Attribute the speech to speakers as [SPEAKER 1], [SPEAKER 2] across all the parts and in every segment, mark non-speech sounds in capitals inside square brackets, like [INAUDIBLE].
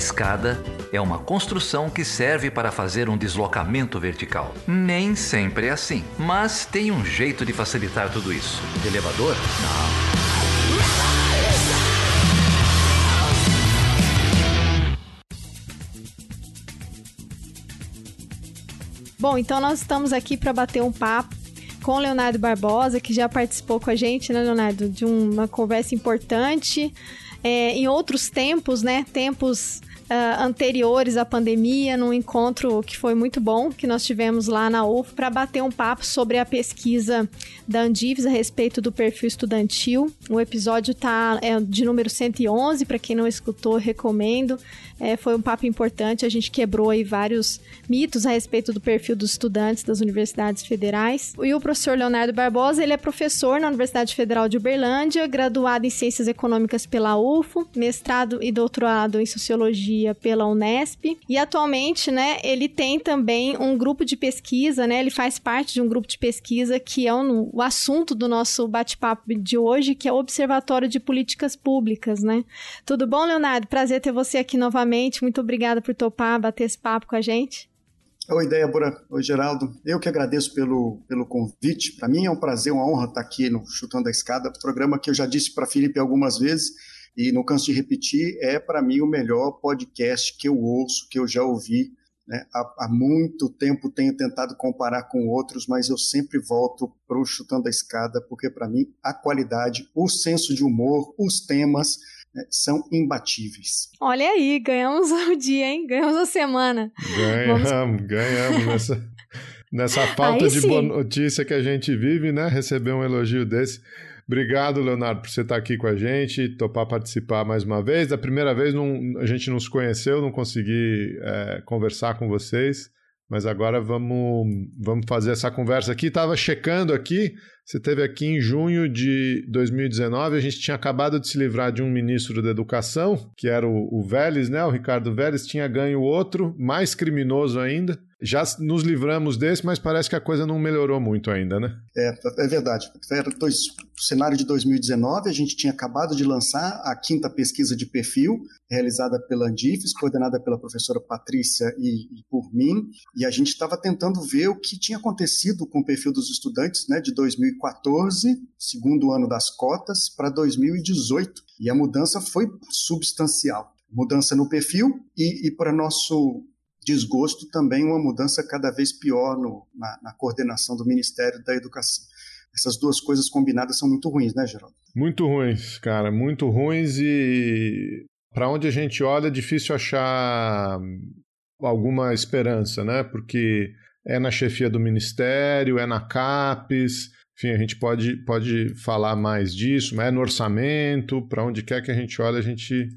[SPEAKER 1] escada é uma construção que serve para fazer um deslocamento vertical. Nem sempre é assim, mas tem um jeito de facilitar tudo isso. elevador? Não.
[SPEAKER 2] Bom, então nós estamos aqui para bater um papo com o Leonardo Barbosa, que já participou com a gente, né, Leonardo, de uma conversa importante. É, em outros tempos, né? Tempos uh, anteriores à pandemia, num encontro que foi muito bom, que nós tivemos lá na UF, para bater um papo sobre a pesquisa da Andives a respeito do perfil estudantil. O episódio tá é de número 111, para quem não escutou, recomendo. É, foi um papo importante, a gente quebrou aí vários mitos a respeito do perfil dos estudantes das universidades federais. E o professor Leonardo Barbosa, ele é professor na Universidade Federal de Uberlândia, graduado em Ciências Econômicas pela UFO, mestrado e doutorado em Sociologia pela Unesp. E atualmente, né, ele tem também um grupo de pesquisa, né, ele faz parte de um grupo de pesquisa que é um, o assunto do nosso bate-papo de hoje, que é o Observatório de Políticas Públicas, né. Tudo bom, Leonardo? Prazer ter você aqui novamente novamente. Muito obrigada por topar, bater esse papo com a gente.
[SPEAKER 3] Oi, Débora. Oi, Geraldo. Eu que agradeço pelo, pelo convite. Para mim é um prazer, uma honra estar aqui no Chutando a Escada, programa que eu já disse para Felipe algumas vezes e não canso de repetir, é para mim o melhor podcast que eu ouço, que eu já ouvi. Né? Há, há, muito tempo tenho tentado comparar com outros, mas eu sempre volto para o Chutando a Escada, porque para mim a qualidade, o senso de humor, os temas né, são imbatíveis.
[SPEAKER 2] Olha aí, ganhamos o dia, hein? Ganhamos a semana.
[SPEAKER 4] Ganhamos, Vamos... ganhamos nessa, nessa [LAUGHS] falta aí de sim. boa notícia que a gente vive, né? Receber um elogio desse. Obrigado, Leonardo, por você estar aqui com a gente, topar participar mais uma vez. Da primeira vez não, a gente nos conheceu, não consegui é, conversar com vocês. Mas agora vamos, vamos fazer essa conversa aqui. Estava checando aqui, você teve aqui em junho de 2019, a gente tinha acabado de se livrar de um ministro da Educação, que era o, o Vélez, né? O Ricardo Vélez tinha ganho outro, mais criminoso ainda. Já nos livramos desse, mas parece que a coisa não melhorou muito ainda, né?
[SPEAKER 3] É, é verdade. Era dois, cenário de 2019, a gente tinha acabado de lançar a quinta pesquisa de perfil, realizada pela Andifes, coordenada pela professora Patrícia e, e por mim, e a gente estava tentando ver o que tinha acontecido com o perfil dos estudantes né, de 2014, segundo ano das cotas, para 2018. E a mudança foi substancial mudança no perfil e, e para nosso desgosto também uma mudança cada vez pior no, na, na, coordenação do Ministério da Educação. Essas duas coisas combinadas são muito ruins, né, Geraldo?
[SPEAKER 4] Muito ruins, cara, muito ruins e para onde a gente olha é difícil achar alguma esperança, né? Porque é na chefia do Ministério, é na CAPES, enfim, a gente pode, pode falar mais disso, mas é no orçamento, para onde quer que a gente olhe, a gente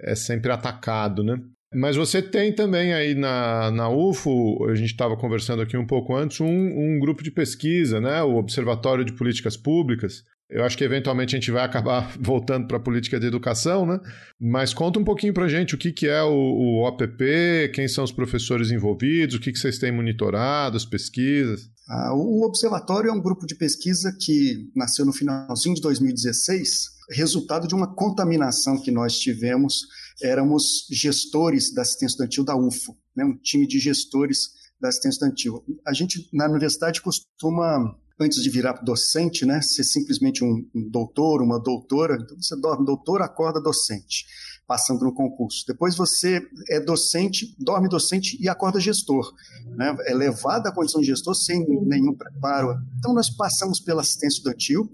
[SPEAKER 4] é sempre atacado, né? Mas você tem também aí na, na UFO, a gente estava conversando aqui um pouco antes, um, um grupo de pesquisa, né? o Observatório de Políticas Públicas. Eu acho que eventualmente a gente vai acabar [LAUGHS] voltando para a política de educação, né? Mas conta um pouquinho para a gente o que, que é o, o OPP, quem são os professores envolvidos, o que, que vocês têm monitorado, as pesquisas.
[SPEAKER 3] Ah, o Observatório é um grupo de pesquisa que nasceu no finalzinho de 2016, resultado de uma contaminação que nós tivemos éramos gestores da assistência estudantil da UFO, né, um time de gestores da assistência estudantil. A gente, na universidade, costuma, antes de virar docente, né, ser simplesmente um, doutor, uma doutora. Então, você dorme doutor, acorda docente, passando no concurso. Depois você é docente, dorme docente e acorda gestor. Né, é levado à condição de gestor sem nenhum preparo. Então, nós passamos pela assistência estudantil,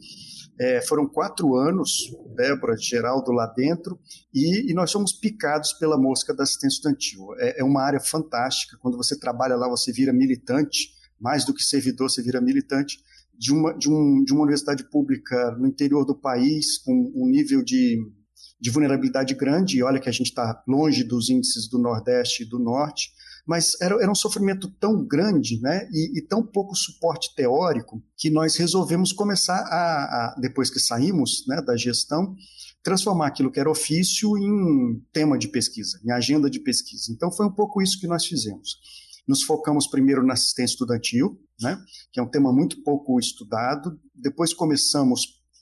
[SPEAKER 3] é, foram quatro anos, Débora, Geraldo lá dentro, e, e, nós somos picados pela mosca da assistência estudantil. É, é, uma área fantástica. Quando você trabalha lá, você vira militante, mais do que servidor, você vira militante de uma, de um, de uma universidade pública no interior do país, com um nível de, de vulnerabilidade grande. E olha que a gente está longe dos índices do Nordeste e do Norte mas era, era um sofrimento tão grande né, e, e, tão pouco suporte teórico que nós resolvemos começar a, a depois que saímos né, da gestão, transformar aquilo que era ofício em tema de pesquisa, em agenda de pesquisa. Então foi um pouco isso que nós fizemos. Nos focamos primeiro na assistência estudantil, né, que é um tema muito pouco estudado. Depois começamos,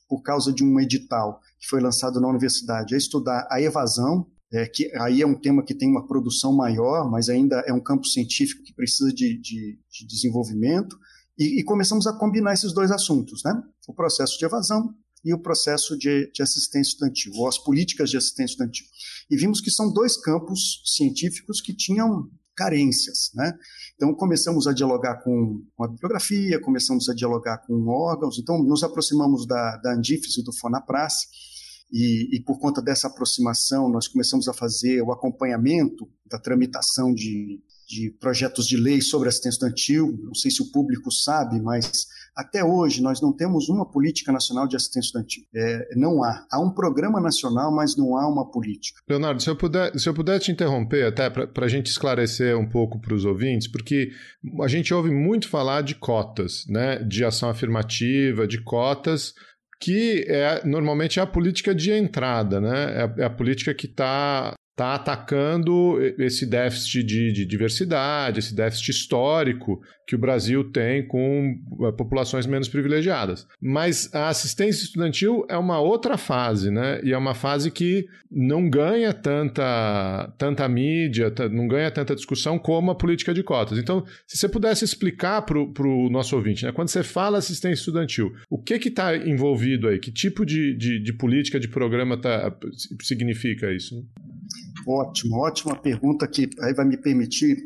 [SPEAKER 3] por causa de um edital que foi lançado na universidade, a estudar a evasão é, que aí é um tema que tem uma produção maior, mas ainda é um campo científico que precisa de, de, de desenvolvimento, e, e, começamos a combinar esses dois assuntos, né? o processo de evasão e o processo de, de assistência estudantil, ou as políticas de assistência estudantil. E vimos que são dois campos científicos que tinham carências, né? Então começamos a dialogar com, com, a bibliografia, começamos a dialogar com órgãos, então nos aproximamos da, da Andífese do Fonapras, e, e, por conta dessa aproximação nós começamos a fazer o acompanhamento da tramitação de, de projetos de lei sobre assistência estudantil. Não sei se o público sabe, mas até hoje, nós não temos uma política nacional de assistência estudantil. É, não há. Há um programa nacional, mas não há uma política.
[SPEAKER 4] Leonardo, se eu puder, se eu puder te interromper até para a gente esclarecer um pouco para os ouvintes, porque a gente ouve muito falar de cotas, né, de ação afirmativa, de cotas que é normalmente é a política de entrada, né? É a, é a política que está está atacando esse déficit de, de, diversidade, esse déficit histórico que o Brasil tem com eh, populações menos privilegiadas. Mas a assistência estudantil é uma outra fase, né? E é uma fase que não ganha tanta, tanta mídia, não ganha tanta discussão como a política de cotas. Então, se você pudesse explicar para o nosso ouvinte, né? quando você fala assistência estudantil, o que está envolvido aí? Que tipo de, de, de política, de programa tá, significa isso?
[SPEAKER 3] Ótimo, ótima pergunta que aí vai me permitir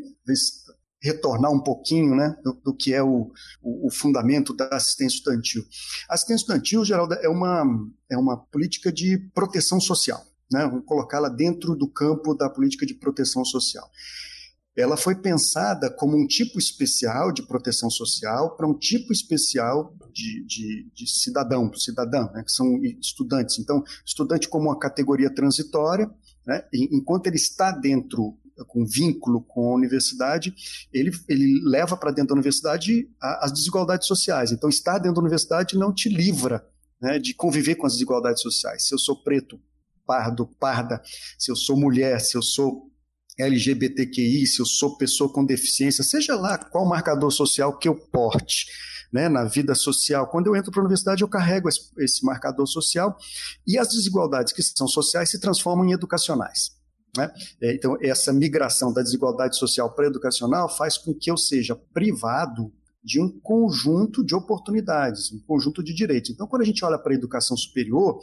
[SPEAKER 3] retornar um pouquinho né, do, do que é o, o, o, fundamento da assistência estudantil. A assistência estudantil, Geraldo, é uma, é uma política de proteção social. Né? Vamos colocá-la dentro do campo da política de proteção social. Ela foi pensada como um tipo especial de proteção social para um tipo especial de, de, de cidadão, cidadã, né, que são estudantes. Então, estudante como uma categoria transitória, né? Enquanto ele está dentro, com vínculo com a universidade, ele, ele leva para dentro da universidade a, as desigualdades sociais. Então, estar dentro da universidade não te livra né, de conviver com as desigualdades sociais. Se eu sou preto, pardo, parda, se eu sou mulher, se eu sou LGBTQI, se eu sou pessoa com deficiência, seja lá qual marcador social que eu porte, né, na vida social. Quando eu entro para a universidade, eu carrego esse, marcador social e as desigualdades que são sociais se transformam em educacionais. Né? É, então, essa migração da desigualdade social para educacional faz com que eu seja privado de um conjunto de oportunidades, um conjunto de direitos. Então, quando a gente olha para a educação superior,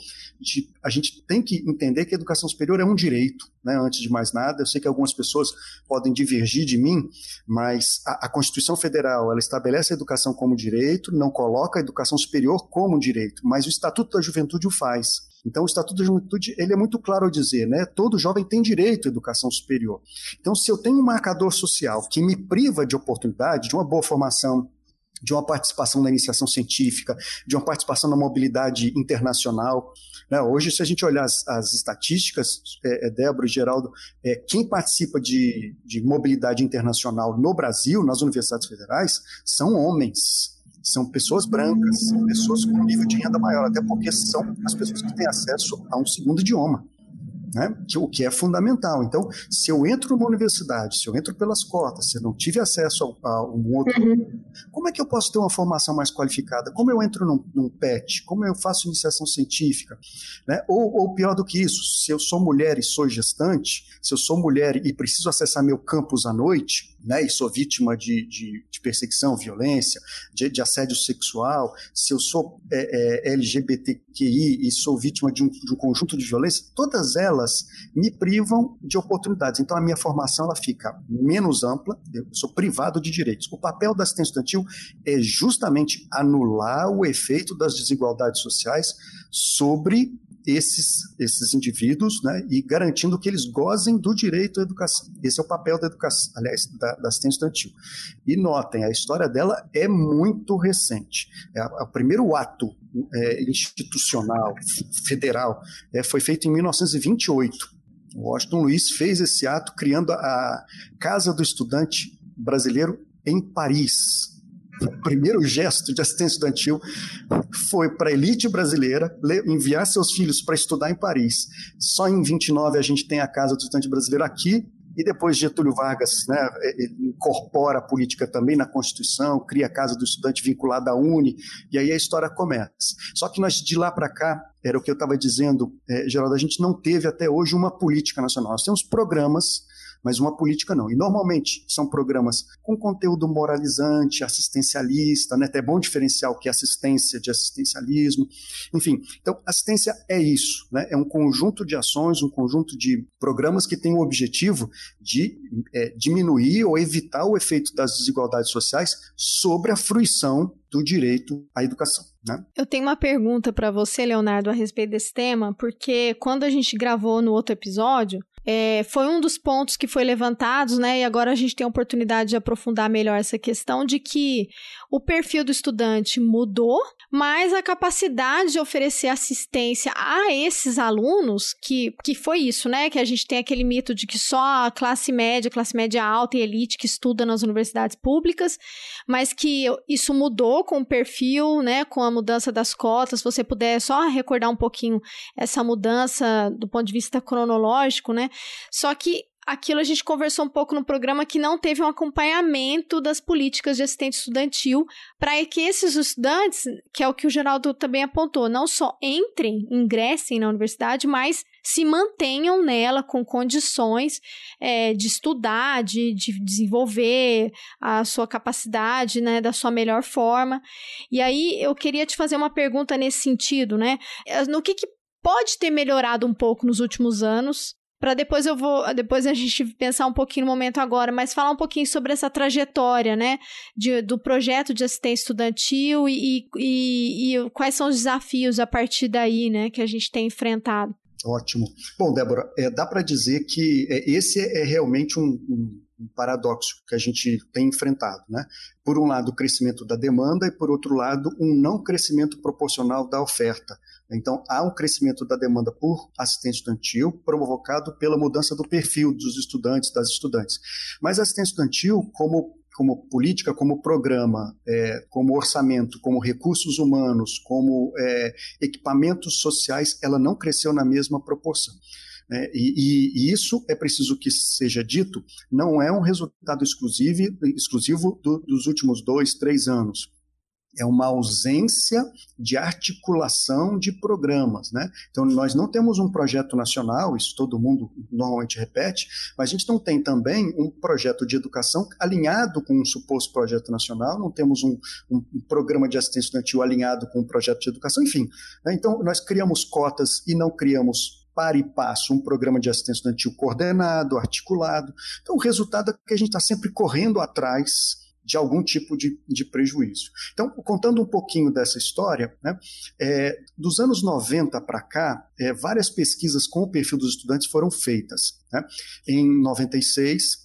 [SPEAKER 3] a gente, tem que entender que a educação superior é um direito, né? antes de mais nada. Eu sei que algumas pessoas podem divergir de mim, mas a, a Constituição Federal ela estabelece a educação como direito, não coloca a educação superior como direito, mas o Estatuto da Juventude o faz. Então, o Estatuto da Juventude ele é muito claro ao dizer, né? Todo jovem tem direito à educação superior. Então, se eu tenho um marcador social que me priva de oportunidade, de uma boa formação, de uma participação na iniciação científica, de uma participação na mobilidade internacional. Né? Hoje, se a gente olhar as, as estatísticas, é, é, Débora e Geraldo, é, quem participa de, de mobilidade internacional no Brasil, nas universidades federais, são homens são pessoas brancas, são pessoas com nível de renda maior, até porque são as pessoas que têm acesso a um segundo idioma né? o que é fundamental. Então, se eu entro numa universidade, se eu entro pelas cotas, se eu não tive acesso a, a um outro, uhum. como é que eu posso ter uma formação mais qualificada? Como eu entro num, num PET? Como eu faço iniciação científica? Né? Ou, ou pior do que isso, se eu sou mulher e sou gestante, se eu sou mulher e preciso acessar meu campus à noite, né, e sou vítima de, de, de perseguição, violência, de, de, assédio sexual, se eu sou é, é, LGBTQI e sou vítima de um, de um, conjunto de violência, todas elas me privam de oportunidades. Então a minha formação ela fica menos ampla, eu sou privado de direitos. O papel da assistência estudantil é justamente anular o efeito das desigualdades sociais sobre esses, esses indivíduos né, e garantindo que eles gozem do direito à educação. Esse é o papel da educação, aliás, da, da assistência estudantil. E notem, a história dela é muito recente. É, o primeiro ato é, institucional, federal, é, foi feito em 1928. O Washington Luiz fez esse ato criando a Casa do Estudante Brasileiro em Paris, o primeiro gesto de assistência estudantil foi para a elite brasileira enviar seus filhos para estudar em Paris. Só em 29 a gente tem a Casa do Estudante Brasileiro aqui, e depois Getúlio Vargas né, incorpora a política também na Constituição, cria a Casa do Estudante vinculada à UNE, e aí a história começa. Só que nós, de lá para cá, era o que eu estava dizendo, é, Geraldo, a gente não teve até hoje uma política nacional. Nós temos programas mas uma política não. E normalmente são programas com conteúdo moralizante, assistencialista, né? Até bom diferenciar o que é assistência de assistencialismo. Enfim, então assistência é isso, né? É um conjunto de ações, um conjunto de programas que tem o objetivo de é, diminuir ou evitar o efeito das desigualdades sociais sobre a fruição do direito à educação. Né?
[SPEAKER 2] Eu tenho uma pergunta para você, Leonardo, a respeito desse tema, porque quando a gente gravou no outro episódio, é, foi um dos pontos que foi levantados, né? E agora a gente tem a oportunidade de aprofundar melhor essa questão de que o perfil do estudante mudou, mas a capacidade de oferecer assistência a esses alunos, que, que foi isso, né? Que a gente tem aquele mito de que só a classe média, classe média alta e elite que estuda nas universidades públicas, mas que isso mudou com o perfil, né? Com a mudança das cotas. Se você puder só recordar um pouquinho essa mudança do ponto de vista cronológico, né? Só que aquilo a gente conversou um pouco no programa que não teve um acompanhamento das políticas de assistente estudantil para que esses estudantes, que é o que o Geraldo também apontou, não só entrem, ingressem na universidade, mas se mantenham nela com condições é, de estudar, de, de, desenvolver a sua capacidade, né, da sua melhor forma. E aí eu queria te fazer uma pergunta nesse sentido, né? No que, que pode ter melhorado um pouco nos últimos anos para depois eu vou, depois a gente pensar um pouquinho no momento agora, mas falar um pouquinho sobre essa trajetória, né, de, do projeto de assistência estudantil e, e, e, quais são os desafios a partir daí, né, que a gente tem enfrentado.
[SPEAKER 3] Ótimo. Bom, Débora, é, dá para dizer que é, esse é realmente um, um, um, paradoxo que a gente tem enfrentado, né? Por um lado, o crescimento da demanda e, por outro lado, um não crescimento proporcional da oferta. Então, há um crescimento da demanda por assistência estudantil provocado pela mudança do perfil dos estudantes, das estudantes. Mas a assistência estudantil, como como política, como programa, é, como orçamento, como recursos humanos, como é, equipamentos sociais, ela não cresceu na mesma proporção. É, e, e, isso é preciso que seja dito, não é um resultado exclusivo, exclusivo do, dos últimos dois, três anos é uma ausência de articulação de programas. Né? Então, nós não temos um projeto nacional, isso todo mundo normalmente repete, mas a gente não tem também um projeto de educação alinhado com um suposto projeto nacional, não temos um, um, um programa de assistência estudantil alinhado com um projeto de educação, enfim. Né? Então, nós criamos cotas e não criamos para e passo um programa de assistência estudantil coordenado, articulado. Então, o resultado é que a gente está sempre correndo atrás de algum tipo de, de prejuízo. Então, contando um pouquinho dessa história, né, é, dos anos 90 para cá, é, várias pesquisas com o perfil dos estudantes foram feitas. Né? Em 96,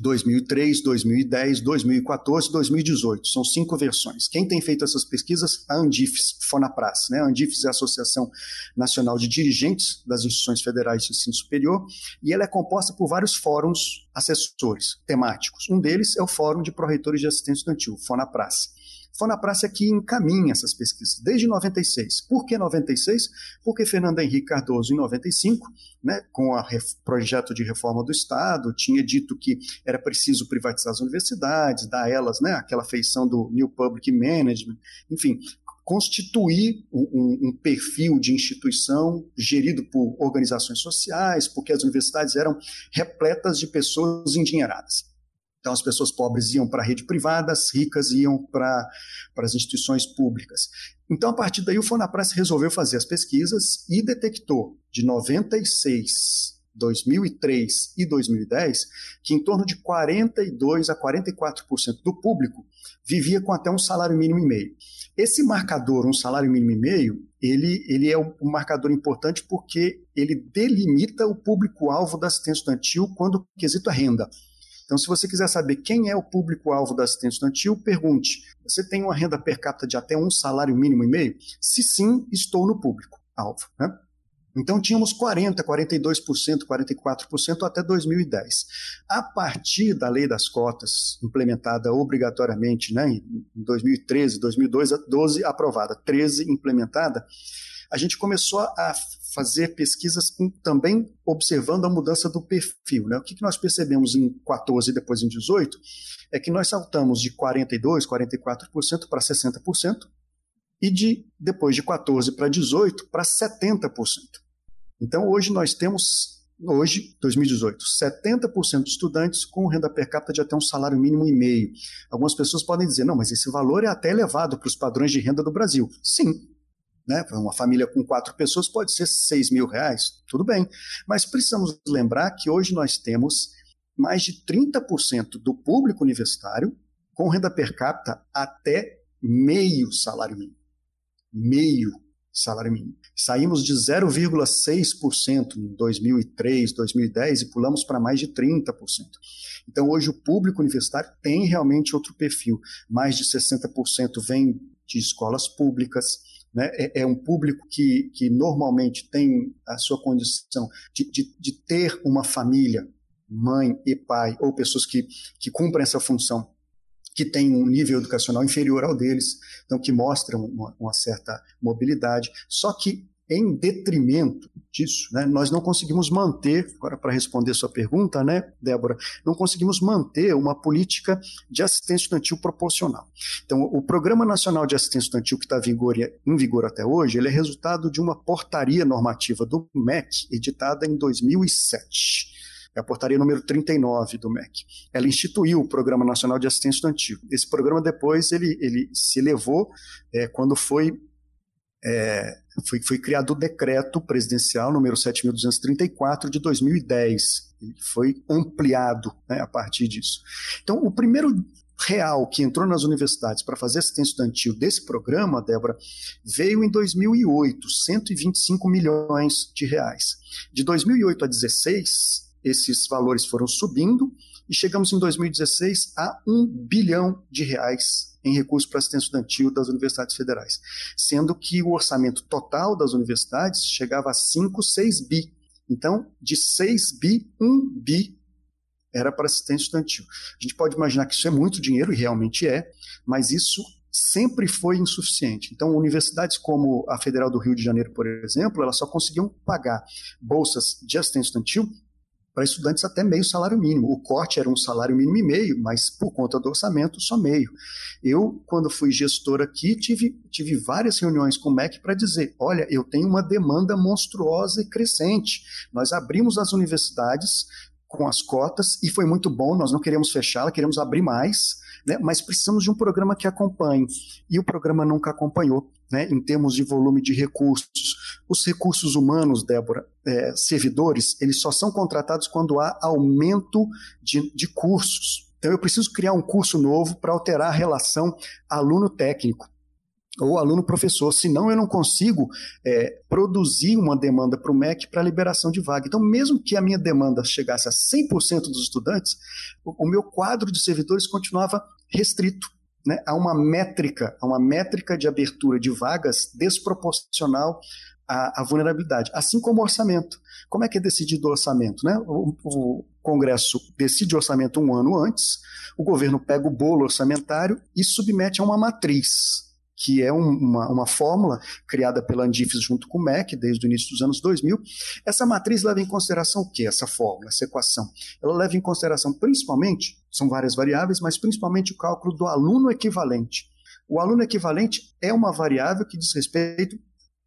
[SPEAKER 3] 2003, 2010, 2014, 2018. São cinco versões. Quem tem feito essas pesquisas? A Andifes, Fonapras. Né? A Andifes é a Associação Nacional de Dirigentes das Instituições Federais de Ensino Superior e ela é composta por vários fóruns assessores temáticos. Um deles é o Fórum de Proreitores de Assistência Estudantil, Fonapras. Fonapras é que encaminha essas pesquisas, desde 96. Por que 96? Porque Fernando Henrique Cardoso, em 95, né, com o projeto de reforma do Estado, tinha dito que era preciso privatizar as universidades, dar a elas né, aquela feição do New Public Management, enfim, constituir um, um, perfil de instituição gerido por organizações sociais, porque as universidades eram repletas de pessoas endinheiradas. Então, as pessoas pobres iam para a rede privada, as ricas iam para, as instituições públicas. Então, a partir daí, o Fonapras resolveu fazer as pesquisas e detectou de 96 2003 e 2010, que em torno de 42 a 44% do público vivia com até um salário mínimo e meio. Esse marcador, um salário mínimo e meio, ele, ele é um marcador importante porque ele delimita o público-alvo da assistência estudantil quando o quesito é renda. Então, se você quiser saber quem é o público-alvo da assistência estudantil, pergunte: você tem uma renda per capita de até um salário mínimo e meio? Se sim, estou no público-alvo. Né? Então tínhamos 40%, 42%, 44% até 2010. A partir da lei das cotas, implementada obrigatoriamente né, em 2013, 2012, aprovada, 13 implementada, a gente começou a fazer pesquisas com, também observando a mudança do perfil. Né? O que, que nós percebemos em 14 e depois em 18 é que nós saltamos de 42%, 44% para 60%, e de depois de 14 para 18 para 70%. Então hoje nós temos hoje, 2018, 70% dos estudantes com renda per capita de até um salário mínimo e meio. Algumas pessoas podem dizer, não, mas esse valor é até elevado para os padrões de renda do Brasil. Sim, né? Uma família com quatro pessoas pode ser 6 mil reais, tudo bem. Mas precisamos lembrar que hoje nós temos mais de 30% do público universitário com renda per capita até meio salário mínimo. Meio salário mínimo. Saímos de 0,6% em 2003, 2010 e pulamos para mais de 30%. Então, hoje, o público universitário tem realmente outro perfil. Mais de 60% vem de escolas públicas, né? É, é, um público que, que normalmente tem a sua condição de, de, de ter uma família, mãe e pai, ou pessoas que, que cumprem essa função que têm um nível educacional inferior ao deles, então que mostram uma, uma certa mobilidade. Só que em detrimento disso, né, nós não conseguimos manter, agora para responder sua pergunta, né, Débora, não conseguimos manter uma política de assistência estudantil proporcional. Então, o Programa Nacional de Assistência Estudantil que está em vigor até hoje, ele é resultado de uma portaria normativa do MEC, editada em 2007 é a portaria número 39 do MEC. Ela instituiu o Programa Nacional de Assistência Estudantil. Esse programa depois ele, ele se elevou é, quando foi é, foi, foi criado o decreto presidencial número 7.234 de 2010. Ele foi ampliado né, a partir disso. Então, o primeiro real que entrou nas universidades para fazer assistência estudantil desse programa, Débora, veio em 2008, 125 milhões de reais. De 2008 a 2016, esses valores foram subindo e chegamos em 2016 a um bilhão de reais em recursos para assistência estudantil das universidades federais, sendo que o orçamento total das universidades chegava a 5, 6 bi. Então, de 6 bi, 1 bi era para assistência estudantil. A gente pode imaginar que isso é muito dinheiro, e realmente é, mas isso sempre foi insuficiente. Então, universidades como a Federal do Rio de Janeiro, por exemplo, elas só conseguiam pagar bolsas de assistência estudantil para estudantes até meio salário mínimo. O corte era um salário mínimo e meio, mas por conta do orçamento, só meio. Eu, quando fui gestor aqui, tive, tive várias reuniões com o MEC para dizer: olha, eu tenho uma demanda monstruosa e crescente. Nós abrimos as universidades com as cotas e foi muito bom, nós não queremos fechá-la, queremos abrir mais, né, mas precisamos de um programa que acompanhe. E o programa nunca acompanhou né, em termos de volume de recursos. Os recursos humanos, Débora, é, servidores, eles só são contratados quando há aumento de, de cursos. Então eu preciso criar um curso novo para alterar a relação aluno-técnico ou aluno-professor, senão eu não consigo é, produzir uma demanda para o MEC para liberação de vaga. Então, mesmo que a minha demanda chegasse a 100% dos estudantes, o, o meu quadro de servidores continuava restrito né, a uma métrica, a uma métrica de abertura de vagas desproporcional à, à, vulnerabilidade, assim como o orçamento. Como é que é decidido o orçamento? Né? O, o Congresso decide o orçamento um ano antes, o governo pega o bolo orçamentário e submete a uma matriz que é um, uma, uma fórmula criada pela Andifes junto com o MEC desde o início dos anos 2000. Essa matriz leva em consideração o que? Essa fórmula, essa equação? Ela leva em consideração principalmente, são várias variáveis, mas principalmente o cálculo do aluno equivalente. O aluno equivalente é uma variável que diz respeito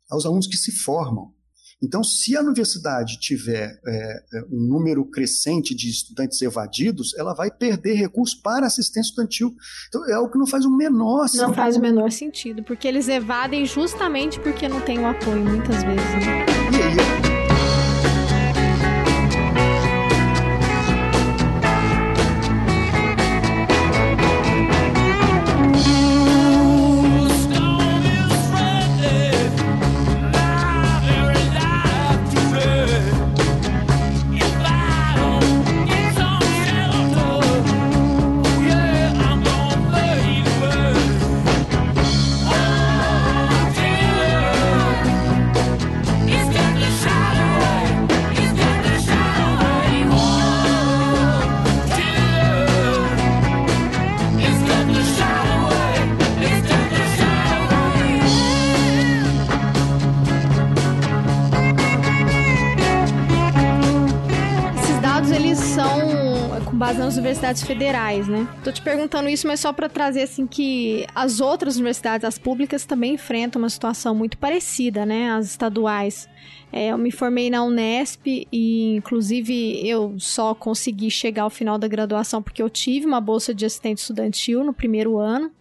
[SPEAKER 3] aos alunos que se formam. Então, se a universidade tiver é, é, um número crescente de estudantes evadidos, ela vai perder recursos para assistência estudantil. Então, é algo que não faz o menor
[SPEAKER 2] sentido. Não faz o menor sentido, porque eles evadem justamente porque não tem o apoio, muitas vezes. Né? Universidades federais, né? Tô te perguntando isso, mas só para trazer assim que as outras universidades, as públicas, também enfrentam uma situação muito parecida, né? As estaduais. É, eu me formei na Unesp e, inclusive, eu só consegui chegar ao final da graduação porque eu tive uma bolsa de assistente estudantil no primeiro ano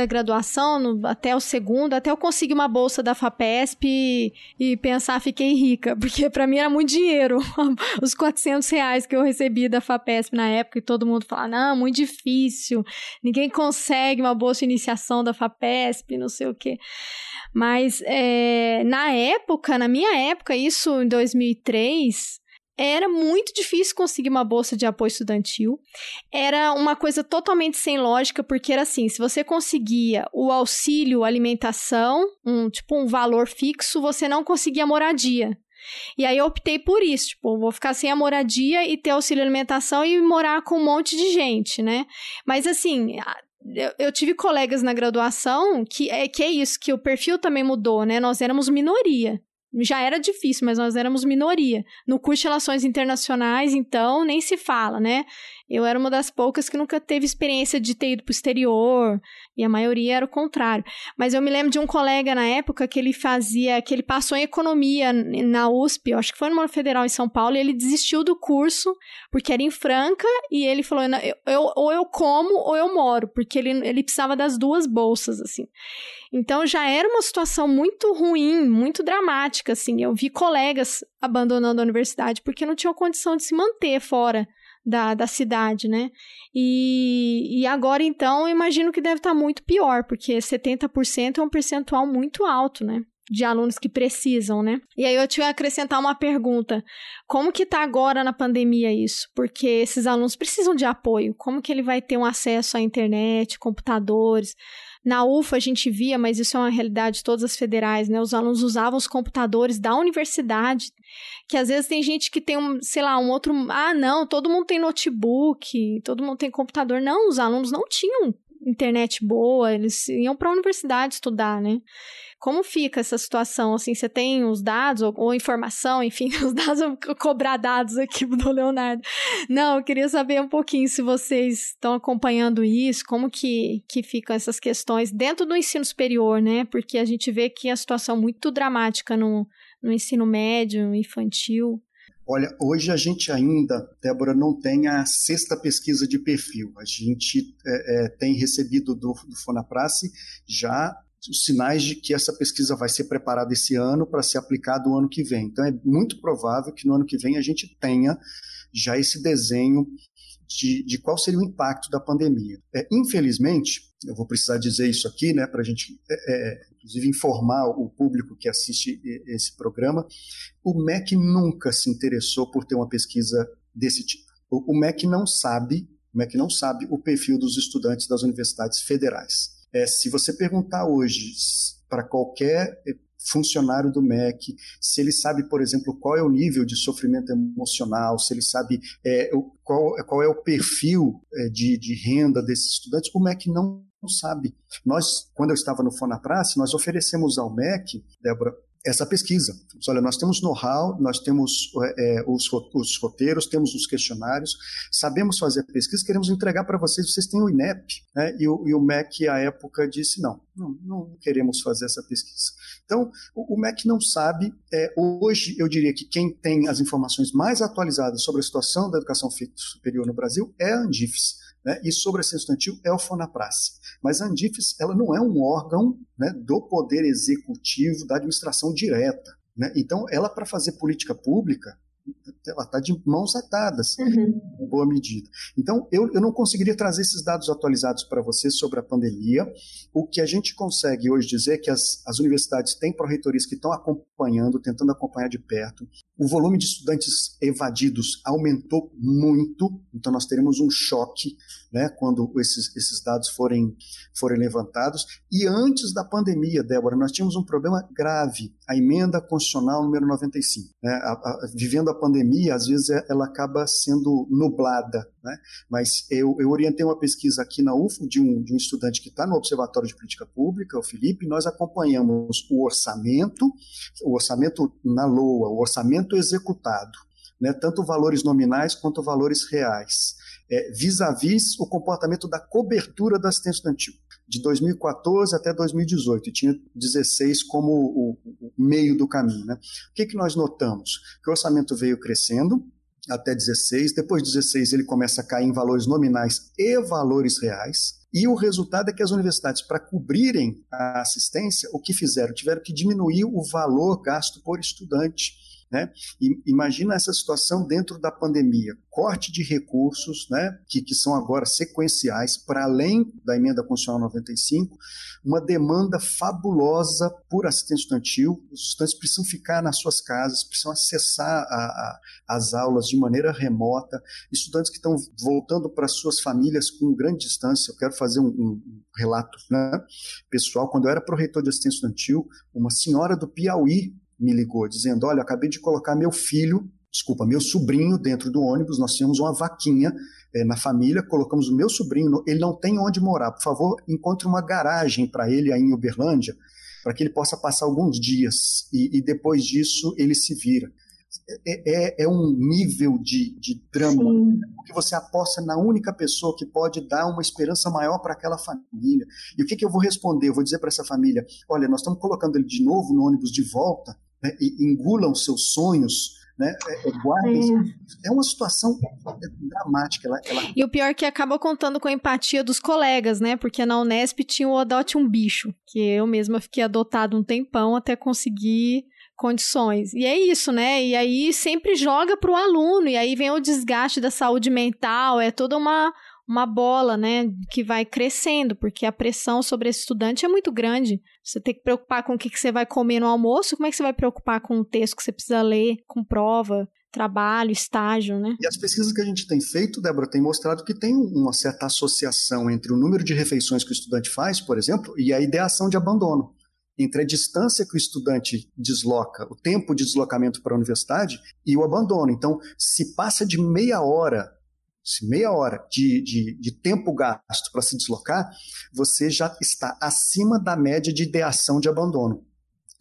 [SPEAKER 2] da graduação, no, até o segundo, até eu conseguir uma bolsa da FAPESP e, e pensar, fiquei rica, [LAUGHS] porque para mim era muito dinheiro, [LAUGHS] os 400 reais que eu recebi da FAPESP na época, e todo mundo fala, não, muito difícil, ninguém consegue uma bolsa de iniciação da FAPESP, não sei o quê. Mas é, na época, na minha época, isso em 2003, era muito difícil conseguir uma bolsa de apoio estudantil. Era uma coisa totalmente sem lógica, porque era assim: se você conseguia o auxílio alimentação, um tipo um valor fixo, você não conseguia moradia. E aí eu optei por isso, tipo, vou ficar sem a moradia e ter auxílio alimentação e morar com um monte de gente, né? Mas assim, eu, tive colegas na graduação que é, que é isso, que o perfil também mudou, né? Nós éramos minoria já era difícil, mas nós éramos minoria. No curso de Relações Internacionais, então, nem se fala, né? Eu era uma das poucas que nunca teve experiência de ter ido para o exterior, e a maioria era o contrário. Mas eu me lembro de um colega na época que ele fazia, que ele passou em economia na USP, eu acho que foi no Federal em São Paulo, e ele desistiu do curso, porque era em Franca, e ele falou: eu, eu, ou eu como ou eu moro, porque ele, ele precisava das duas bolsas, assim. Então já era uma situação muito ruim, muito dramática, assim. Eu vi colegas abandonando a universidade porque não tinham condição de se manter fora da, da cidade, né? E, e agora, então, imagino que deve estar muito pior, porque 70% é um percentual muito alto, né? de alunos que precisam, né? E aí eu te acrescentar uma pergunta. Como que tá agora na pandemia isso? Porque esses alunos precisam de apoio. Como que ele vai ter um acesso à internet, computadores? Na UFA a gente via, mas isso é uma realidade de todas as federais, né? Os alunos usavam os computadores da universidade, que às vezes tem gente que tem um, sei lá, um outro, ah, não, todo mundo tem notebook, todo mundo tem computador. Não, os alunos não tinham internet boa, eles iam para a universidade estudar, né? Como fica essa situação? Assim, você tem os dados ou, ou informação, [LAUGHS] enfim, os dados, vou cobrar dados aqui [LAUGHS] do Leonardo. Não, eu queria saber um pouquinho se vocês estão acompanhando isso, como que, que ficam essas questões dentro do ensino superior, né? Porque a gente vê que a situação é muito dramática no, no ensino médio, infantil.
[SPEAKER 3] Olha, hoje a gente ainda, Débora, não tem a sexta pesquisa de perfil. A gente é, é, tem recebido do, do Fonaprace já os sinais de que essa pesquisa vai ser preparada esse ano para ser aplicada o ano que vem. Então é muito provável que no ano que vem a gente tenha já esse desenho de, de qual seria o impacto da pandemia. É, infelizmente, eu vou precisar dizer isso aqui, né, para a gente, é, é, inclusive, informar o público que assiste esse programa, o MEC nunca se interessou por ter uma pesquisa desse tipo. O, MEC não sabe, o MEC não sabe o perfil dos estudantes das universidades federais. É, se você perguntar hoje para qualquer eh, funcionário do MEC, se ele sabe, por exemplo, qual é o nível de sofrimento emocional, se ele sabe é, qual, qual, é o perfil é, de, de, renda desses estudantes, o MEC não, não sabe. Nós, quando eu estava no Fonaprace, nós oferecemos ao MEC, Débora, essa pesquisa. Olha, nós temos know-how, nós temos é, os, os, roteiros, temos os questionários, sabemos fazer pesquisa, queremos entregar para vocês, vocês têm o INEP, né? e, o, e o MEC, à época, disse, não, não, não queremos fazer essa pesquisa. Então, o, o MEC não sabe, é, hoje eu diria que quem tem as informações mais atualizadas sobre a situação da educação superior no Brasil é a Andifes, né? e sobre a estudantil é o Fonaprace. Mas a Andifes ela não é um órgão né, do poder executivo, da administração direta. Né? Então, ela, para fazer política pública, ela está de mãos atadas, uhum. em boa medida. Então, eu, eu não conseguiria trazer esses dados atualizados para você sobre a pandemia. O que a gente consegue hoje dizer é que as, as universidades têm pró-reitorias que estão acompanhando, tentando acompanhar de perto. O volume de estudantes evadidos aumentou muito, então nós teremos um choque né, quando esses, esses dados forem, forem levantados. E antes da pandemia, Débora, nós tínhamos um problema grave, a emenda constitucional número 95. Né, a, a, vivendo a pandemia, às vezes é, ela acaba sendo nublada, né, mas eu, eu orientei uma pesquisa aqui na UFO de um, de um estudante que está no Observatório de Política Pública, o Felipe, nós acompanhamos o orçamento, o orçamento na LOA, o orçamento executado, né, tanto valores nominais quanto valores reais. É, vis-à-vis o comportamento da cobertura da assistência estudantil, de 2014 até 2018, e tinha 16 como o, o meio do caminho. Né? O que, que nós notamos? Que o orçamento veio crescendo, até 16, depois de 16 ele começa a cair em valores nominais e valores reais, e o resultado é que as universidades, para cobrirem a assistência, o que fizeram? Tiveram que diminuir o valor gasto por estudante. Né? E imagina essa situação dentro da pandemia, corte de recursos, né, que, que são agora sequenciais, para além da emenda constitucional 95, uma demanda fabulosa por assistência estudantil. Os estudantes precisam ficar nas suas casas, precisam acessar a, a, as aulas de maneira remota. Estudantes que estão voltando para suas famílias com grande distância. Eu quero fazer um, um relato né, pessoal. Quando eu era proreitor de assistência estudantil, uma senhora do Piauí me ligou dizendo: Olha, acabei de colocar meu filho, desculpa, meu sobrinho dentro do ônibus. Nós tínhamos uma vaquinha é, na família, colocamos o meu sobrinho, ele não tem onde morar. Por favor, encontre uma garagem para ele aí em Uberlândia, para que ele possa passar alguns dias e, e depois disso ele se vira. É, é, é, um nível de, de drama, Sim. porque você aposta na única pessoa que pode dar uma esperança maior para aquela família. E o que, que eu vou responder? Eu vou dizer para essa família: olha, nós estamos colocando ele de novo no ônibus de volta, né, e engulam seus sonhos, né, é, é guardem. É. é uma situação dramática. Ela, ela...
[SPEAKER 2] E o pior é que acaba contando com a empatia dos colegas, né? Porque na Unesp tinha o Adote um Bicho, que eu mesma fiquei adotado um tempão até conseguir condições. E é isso, né? E aí sempre joga para o aluno, e aí vem o desgaste da saúde mental, é toda uma uma bola, né, que vai crescendo, porque a pressão sobre esse estudante é muito grande. Você tem que preocupar com o que, você vai comer no almoço, como é que você vai preocupar com o texto que você precisa ler, com prova, trabalho, estágio, né?
[SPEAKER 3] E as pesquisas que a gente tem feito, Débora, tem mostrado que tem uma certa associação entre o número de refeições que o estudante faz, por exemplo, e a ideação de abandono. Entre a distância que o estudante desloca, o tempo de deslocamento para a universidade e o abandono. Então, se passa de meia hora se meia hora de, de, de tempo gasto para se deslocar, você já está acima da média de ideação de abandono.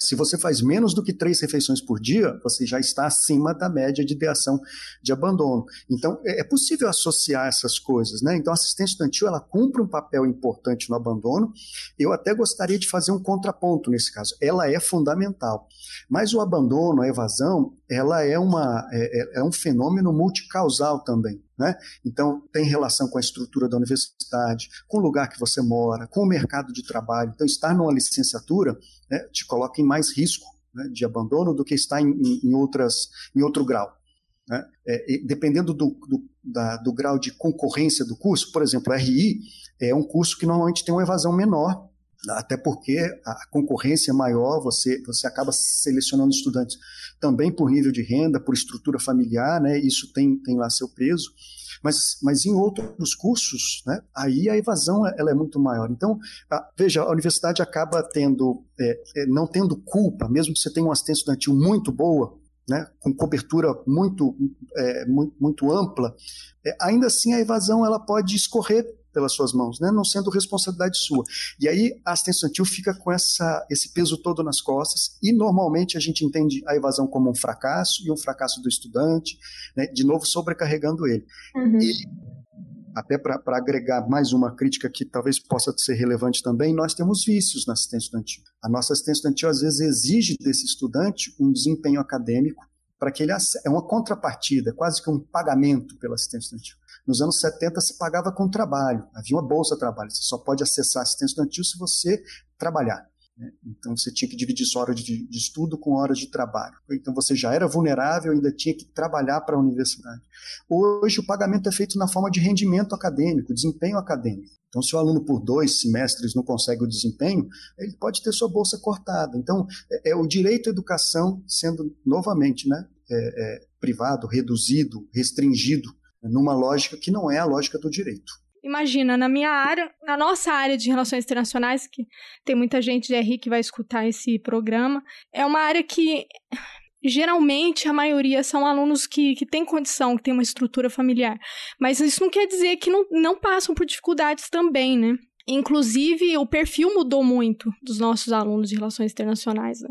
[SPEAKER 3] Se você faz menos do que três refeições por dia, você já está acima da média de ideação de abandono. Então, é, é possível associar essas coisas, né? Então, a assistência estudantil, ela cumpre um papel importante no abandono. Eu até gostaria de fazer um contraponto nesse caso. Ela é fundamental. Mas o abandono, a evasão, ela é, uma, é, é, é um fenômeno multicausal também. Né? Então, tem relação com a estrutura da universidade, com o lugar que você mora, com o mercado de trabalho. Então, estar numa licenciatura né, te coloca em mais risco né, de abandono do que estar em, em, outras, em outro grau. Né? É, dependendo do, do, da, do grau de concorrência do curso, por exemplo, RI é um curso que normalmente tem uma evasão menor até porque a concorrência é maior, você, você acaba selecionando estudantes também por nível de renda, por estrutura familiar, né? Isso tem, tem lá seu peso. Mas, mas em outros cursos, né, aí a evasão ela é muito maior. Então, a, veja, a universidade acaba tendo, é, é, não tendo culpa, mesmo que você tenha uma assistência estudantil muito boa, né, com cobertura muito, é, muito, muito, ampla, é, ainda assim a evasão ela pode escorrer pelas suas mãos, né? não sendo responsabilidade sua. E aí a assistência estudantil fica com essa, esse peso todo nas costas e normalmente a gente entende a evasão como um fracasso e um fracasso do estudante, né? de novo sobrecarregando ele. Uhum. E até para agregar mais uma crítica que talvez possa ser relevante também, nós temos vícios na assistência estudantil. A nossa assistência estudantil às vezes exige desse estudante um desempenho acadêmico para que ele é uma contrapartida, quase que um pagamento pela assistência estudantil. Nos anos 70 se pagava com trabalho, havia uma bolsa de trabalho. Você só pode acessar assistência estudantil se você trabalhar. Né? Então você tinha que dividir sua hora de, de, estudo com horas de trabalho. Então você já era vulnerável, ainda tinha que trabalhar para a universidade. Hoje o pagamento é feito na forma de rendimento acadêmico, desempenho acadêmico. Então, se o aluno por dois semestres não consegue o desempenho, ele pode ter sua bolsa cortada. Então, é, é o direito à educação sendo novamente, né, é, é, privado, reduzido, restringido numa lógica que não é a lógica do direito.
[SPEAKER 2] Imagina, na minha área, na nossa área de relações internacionais, que tem muita gente de RI que vai escutar esse programa, é uma área que geralmente a maioria são alunos que, que têm condição, que têm uma estrutura familiar. Mas isso não quer dizer que não, não passam por dificuldades também, né? Inclusive, o perfil mudou muito dos nossos alunos de relações internacionais. Né?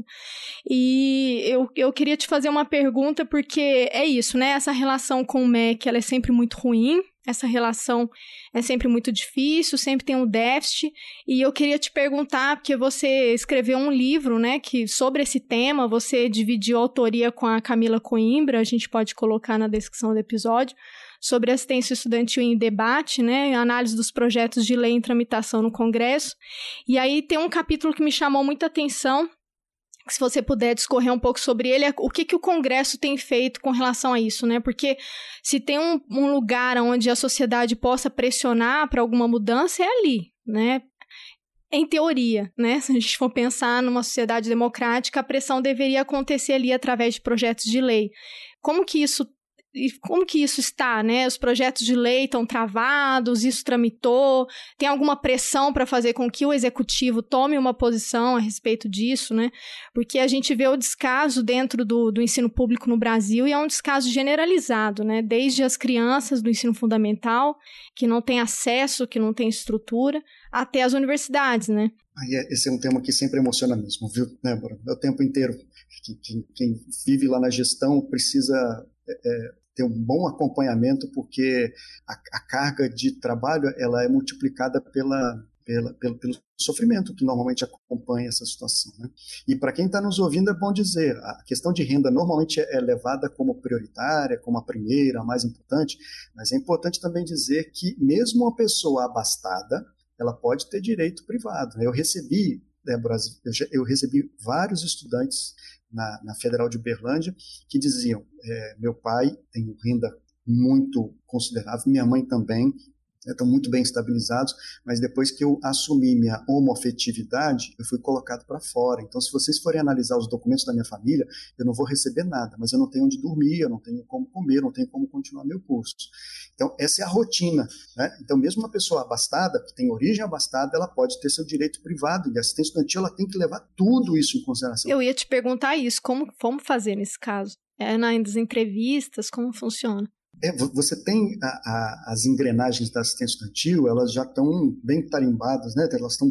[SPEAKER 2] E eu, eu queria te fazer uma pergunta, porque é isso, né? Essa relação com o MEC ela é sempre muito ruim. essa relação é sempre muito difícil, sempre tem um déficit. E eu queria te perguntar, porque você escreveu um livro, né, que sobre esse tema, você dividiu a autoria com a Camila Coimbra, a gente pode colocar na descrição do episódio, sobre assistência estudantil em debate, né, análise dos projetos de lei em tramitação no Congresso. E aí tem um capítulo que me chamou muita atenção, se você puder discorrer um pouco sobre ele, é o que, que o Congresso tem feito com relação a isso, né? Porque se tem um, um lugar onde a sociedade possa pressionar para alguma mudança, é ali, né? Em teoria, né? [LAUGHS] Se a gente for pensar numa sociedade democrática, a pressão deveria acontecer ali através de projetos de lei. Como que isso e como que isso está, né? Os projetos de lei estão travados, isso tramitou, tem alguma pressão para fazer com que o executivo tome uma posição a respeito disso, né? Porque a gente vê o descaso dentro do, do ensino público no Brasil e é um descaso generalizado, né? Desde as crianças do ensino fundamental, que não têm acesso, que não têm estrutura, até as universidades, né?
[SPEAKER 3] É, esse é um tema que sempre emociona mesmo, viu, Débora? É o tempo inteiro. Quem, quem vive lá na gestão precisa é, ter um bom acompanhamento, porque a, a, carga de trabalho ela é multiplicada pela, pela, pelo, pelo sofrimento que normalmente acompanha essa situação. Né? E para quem está nos ouvindo, é bom dizer: a questão de renda normalmente é levada como prioritária, como a primeira, a mais importante, mas é importante também dizer que, mesmo uma pessoa abastada, ela pode ter direito privado. Eu recebi, Débora, eu recebi vários estudantes na, na Federal de Uberlândia, que diziam: é, meu pai tem renda muito considerável, minha mãe também, estão muito bem estabilizados, mas depois que eu assumi minha homoafetividade, eu fui colocado para fora. Então, se vocês forem analisar os documentos da minha família, eu não vou receber nada, mas eu não tenho onde dormir, eu não tenho como comer, eu não tenho como continuar meu curso. Então, essa é a rotina. Né? Então, mesmo uma pessoa abastada, que tem origem abastada, ela pode ter seu direito privado, e a assistência estudantil ela tem que levar tudo isso em consideração.
[SPEAKER 2] Eu ia te perguntar isso, como, como fazer nesse caso? É nas entrevistas, como funciona?
[SPEAKER 3] É, você tem a, a, as engrenagens da assistência estudantil, elas já estão bem tarimbadas, né? elas estão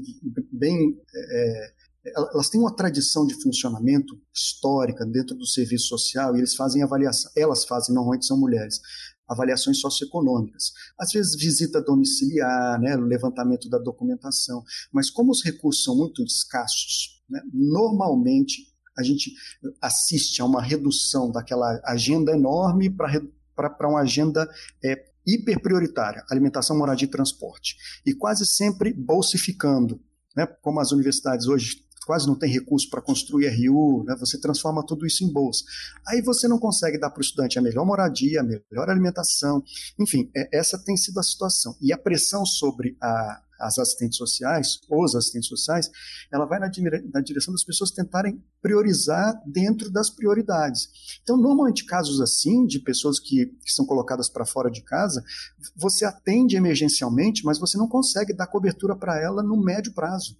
[SPEAKER 3] bem. É, é elas têm uma tradição de funcionamento histórica dentro do serviço social e eles fazem avaliação, elas fazem, normalmente são mulheres, avaliações socioeconômicas. Às vezes visita domiciliar, né, levantamento da documentação, mas como os recursos são muito escassos, né, normalmente a gente assiste a uma redução daquela agenda enorme para para uma agenda é, hiper prioritária, alimentação, moradia e transporte. E quase sempre bolsificando, né? como as universidades hoje quase não tem recurso para construir RU, né? você transforma tudo isso em bolsa. Aí você não consegue dar para o estudante a melhor moradia, a melhor alimentação, enfim, é, essa tem sido a situação. E a pressão sobre a, as assistentes sociais, ou os assistentes sociais, ela vai na, na, direção das pessoas tentarem priorizar dentro das prioridades. Então, normalmente, casos assim, de pessoas que, que são colocadas para fora de casa, você atende emergencialmente, mas você não consegue dar cobertura para ela no médio prazo.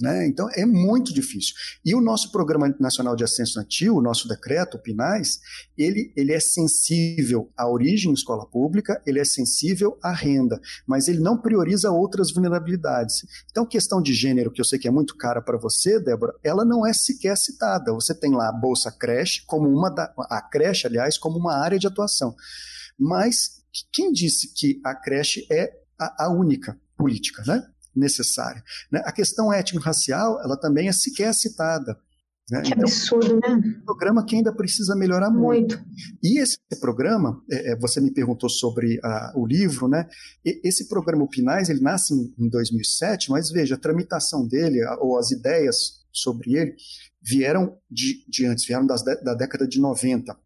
[SPEAKER 3] Né? Então é muito difícil. E o nosso Programa Nacional de Assistência Estudantil, o nosso decreto, o PINAIS, ele, ele é sensível à origem escola pública, ele é sensível à renda, mas ele não prioriza outras vulnerabilidades. Então, questão de gênero, que eu sei que é muito cara para você, Débora, ela não é sequer citada. Você tem lá a Bolsa Creche, como uma da, a creche, aliás, como uma área de atuação. Mas quem disse que a creche é a, a única política, né? Necessária. Né? A questão étnico-racial, ela também é sequer citada.
[SPEAKER 5] Né? Que então, absurdo, né? É
[SPEAKER 3] um programa que ainda precisa melhorar muito. muito. E esse programa, é, é você me perguntou sobre a, o livro, né? E, esse programa, o Pinais, ele nasce em, em 2007, mas veja, a tramitação dele, ou as ideias sobre ele, vieram de, de antes, vieram das, da década de 90.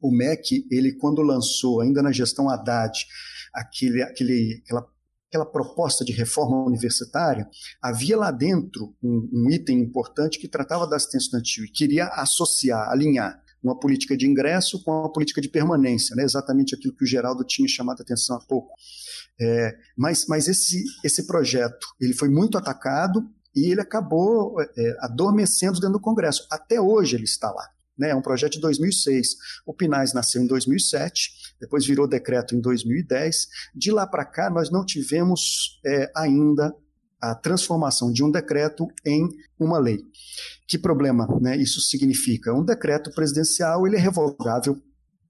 [SPEAKER 3] O MEC, ele quando lançou, ainda na gestão Haddad, aquele, aquele, aquela aquela proposta de reforma universitária, havia lá dentro um, um item importante que tratava da assistência estudantil e queria associar, alinhar uma política de ingresso com uma política de permanência, né? exatamente aquilo que o Geraldo tinha chamado a atenção há pouco. É, mas mas esse, esse projeto ele foi muito atacado e ele acabou é, adormecendo dentro do Congresso. Até hoje ele está lá. Né? É um projeto de 2006. O Pinais nasceu em 2007, depois virou decreto em 2010. De lá para cá, nós não tivemos é, ainda a transformação de um decreto em uma lei. Que problema né, isso significa? Um decreto presidencial ele é revogável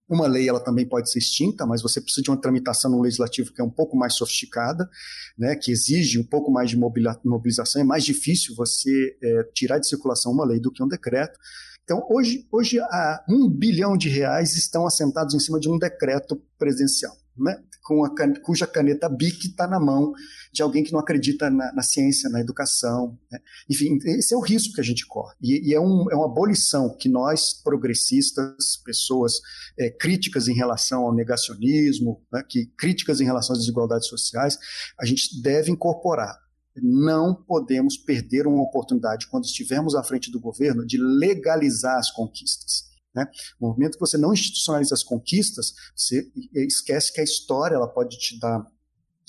[SPEAKER 3] Uma lei ela também pode ser extinta, mas você precisa de uma tramitação no legislativo que é um pouco mais sofisticada, né, que exige um pouco mais de mobilização. É mais difícil você é, tirar de circulação uma lei do que um decreto. Então, hoje, hoje a um bilhão de reais estão assentados em cima de um decreto presidencial né, com a, cuja caneta BIC está na mão de alguém que não acredita na, na ciência, na educação. Né? Enfim, esse é o risco que a gente corre. E, e é, um, é, uma abolição que nós, progressistas, pessoas é, críticas em relação ao negacionismo, né, que, críticas em relação às desigualdades sociais, a gente deve incorporar. Não podemos perder uma oportunidade, quando estivermos à frente do governo, de legalizar as conquistas. Né? No momento que você não institucionaliza as conquistas, você esquece que a história ela pode te dar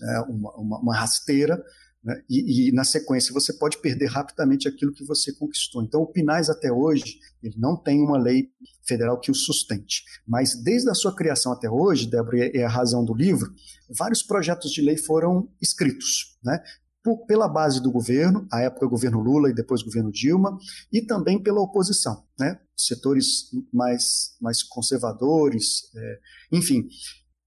[SPEAKER 3] é, uma, uma, uma, rasteira né? e, e, na sequência você pode perder rapidamente aquilo que você conquistou. Então, o Pinais até hoje ele não tem uma lei federal que o sustente. Mas desde a sua criação até hoje, Débora, é a razão do livro, vários projetos de lei foram escritos. Né? Por, pela base do governo, a época governo Lula e depois governo Dilma, e também pela oposição, né? setores mais, mais conservadores, é, enfim.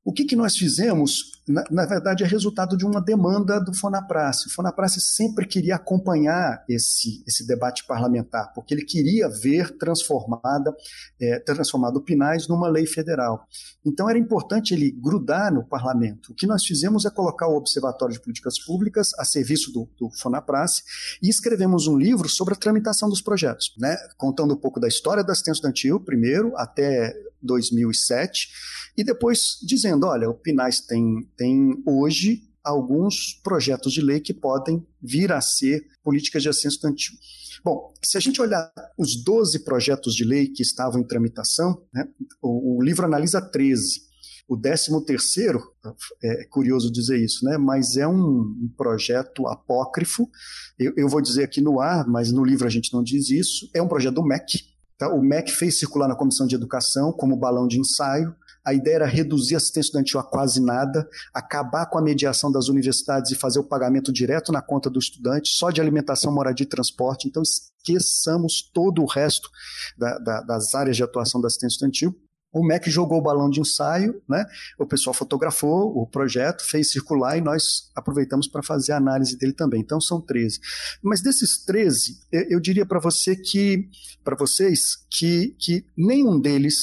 [SPEAKER 3] O que, que nós fizemos, na, na, verdade, é resultado de uma demanda do Fonaprace. O Fonaprace sempre queria acompanhar esse, esse debate parlamentar, porque ele queria ver transformada, é, transformado o Pinais numa lei federal. Então era importante ele grudar no parlamento. O que nós fizemos é colocar o Observatório de Políticas Públicas a serviço do, do Fonaprace e escrevemos um livro sobre a tramitação dos projetos, né? contando um pouco da história da assistência estudantil, primeiro, até 2007, e depois dizendo: olha, o Pinais tem, tem hoje alguns projetos de lei que podem vir a ser políticas de assistência estudantil. Bom, se a gente olhar os 12 projetos de lei que estavam em tramitação, né, o, o livro analisa 13. O 13 terceiro, é curioso dizer isso, né? mas é um, um projeto apócrifo, eu, eu, vou dizer aqui no ar, mas no livro a gente não diz isso, é um projeto do MEC, Tá? O MEC fez circular na Comissão de Educação como balão de ensaio. A ideia era reduzir a assistência estudantil a quase nada, acabar com a mediação das universidades e fazer o pagamento direto na conta do estudante, só de alimentação, moradia e transporte. Então, esqueçamos todo o resto da, da, das áreas de atuação da assistência estudantil. O MEC jogou o balão de ensaio, né? o pessoal fotografou o projeto, fez circular e nós aproveitamos para fazer a análise dele também. Então são 13. Mas desses 13, eu diria para você que, para vocês, que, que nenhum deles,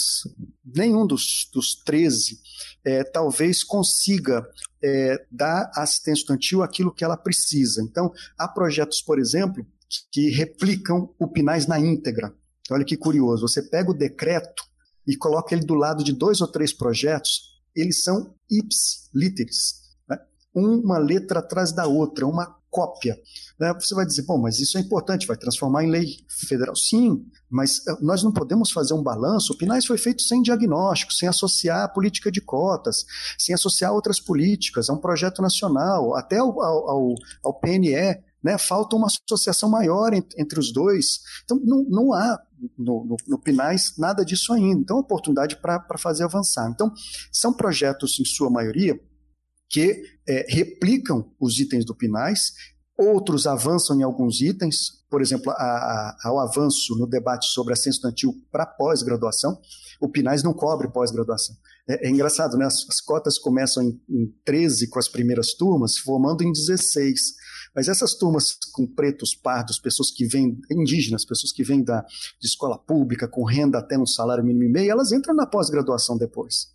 [SPEAKER 3] nenhum dos, dos 13, é, talvez consiga é, dar assistência estudantil aquilo que ela precisa. Então, há projetos, por exemplo, que replicam o PINAIS na íntegra. Olha que curioso, você pega o decreto e coloca ele do lado de dois ou três projetos, eles são ips literis, né? uma letra atrás da outra, uma cópia. Né? Você vai dizer, bom, mas isso é importante, vai transformar em lei federal. Sim, mas eh, nós não podemos fazer um balanço. O PNAES foi feito sem diagnóstico, sem associar a política de cotas, sem associar outras políticas, é um projeto nacional, até ao, ao, ao PNE, né? falta uma associação maior entre, os dois. Então, não, não há no, no, no Pinais nada disso ainda. Então, é oportunidade para fazer avançar. Então, são projetos, em sua maioria, que é, replicam os itens do Pinais, outros avançam em alguns itens, por exemplo, a, a, ao avanço no debate sobre a ciência estudantil para pós-graduação, o Pinais não cobre pós-graduação. É, é, engraçado, né? As, as cotas começam em, em 13 com as primeiras turmas, formando em 16. Mas essas turmas com pretos, pardos, pessoas que vêm, indígenas, pessoas que vêm da, de escola pública, com renda até no salário mínimo e meio, elas entram na pós-graduação depois.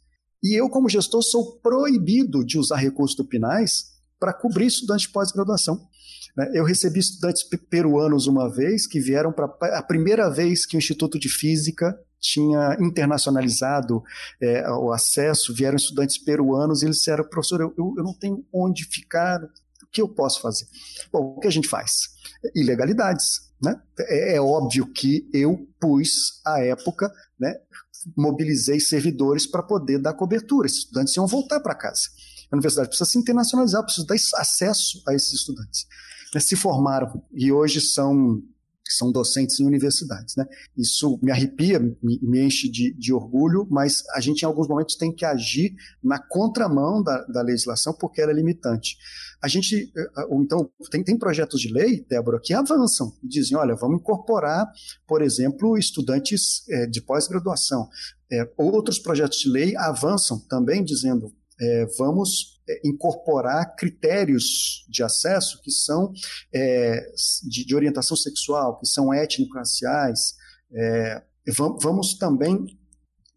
[SPEAKER 3] E eu, como gestor, sou proibido de usar recursos do PINAIS para cobrir estudantes de pós-graduação. Né? Eu recebi estudantes peruanos uma vez que vieram para a primeira vez que o Instituto de Física tinha internacionalizado é, o acesso, vieram estudantes peruanos e eles disseram, professor, eu, eu não tenho onde ficar, que eu posso fazer? Bom, o que a gente faz? Ilegalidades. Né? É, é óbvio que eu pus, à época, né, mobilizei servidores para poder dar cobertura. Esses estudantes iam voltar para casa. A universidade precisa se internacionalizar, precisa dar acesso a esses estudantes. Se formaram e hoje são que são docentes em universidades. Né? Isso me arrepia, me, me enche de, de, orgulho, mas a gente em alguns momentos tem que agir na contramão da, da legislação porque ela é limitante. A gente, eh, eh, então, tem, tem projetos de lei, Débora, que avançam e dizem, olha, vamos incorporar, por exemplo, estudantes é, de pós-graduação. É, outros projetos de lei avançam também dizendo é, vamos incorporar critérios de acesso que são é, de, de, orientação sexual, que são étnico-raciais. É, vamos também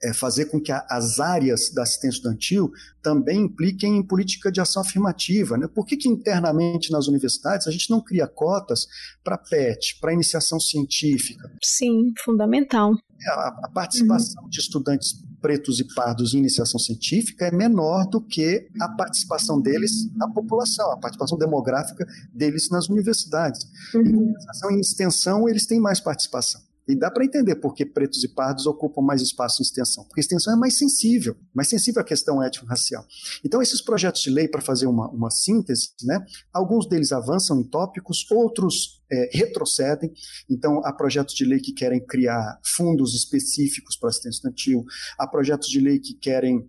[SPEAKER 3] é, fazer com que a, as áreas da assistência estudantil também impliquem em política de ação afirmativa. Né? Por que, que internamente nas universidades a gente não cria cotas para PET, para iniciação científica?
[SPEAKER 2] Sim, fundamental.
[SPEAKER 3] É, a, a participação uhum. de estudantes pretos e pardos em iniciação científica é menor do que a participação deles na população, a participação demográfica deles nas universidades. Uhum. Em, em extensão, eles têm mais participação. E dá para entender por que pretos e pardos ocupam mais espaço em extensão, porque extensão é mais sensível, mais sensível à questão étnico-racial. Então, esses projetos de lei, para fazer uma, uma síntese, né, alguns deles avançam em tópicos, outros é, retrocedem. Então, há projetos de lei que querem criar fundos específicos para assistência estudantil, há projetos de lei que querem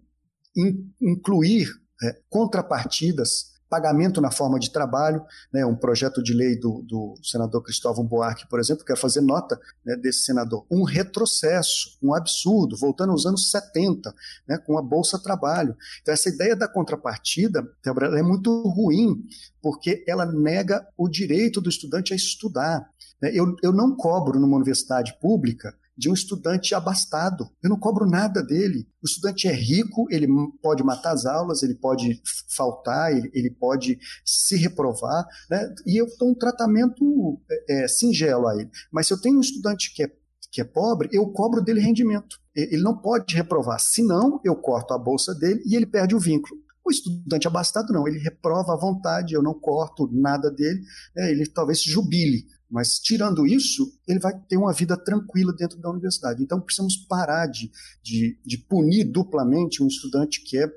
[SPEAKER 3] in, incluir é, contrapartidas pagamento na forma de trabalho, né, um projeto de lei do, do senador Cristóvão Buarque, por exemplo, quero fazer nota né, desse senador, um retrocesso, um absurdo, voltando aos anos 70, né, com a Bolsa Trabalho. Então, essa ideia da contrapartida é muito ruim, porque ela nega o direito do estudante a estudar. Né. Eu, eu não cobro numa universidade pública de um estudante abastado. Eu não cobro nada dele. O estudante é rico, ele pode matar as aulas, ele pode faltar, ele, ele pode se reprovar, né? e eu dou um tratamento é, é, singelo a ele. Mas se eu tenho um estudante que é, que é pobre, eu cobro dele rendimento. Ele não pode reprovar, senão eu corto a bolsa dele e ele perde o vínculo. O estudante abastado não, ele reprova à vontade, eu não corto nada dele, né? ele talvez se jubile. Mas, tirando isso, ele vai ter uma vida tranquila dentro da universidade. Então, precisamos parar de, de, de punir duplamente um estudante que é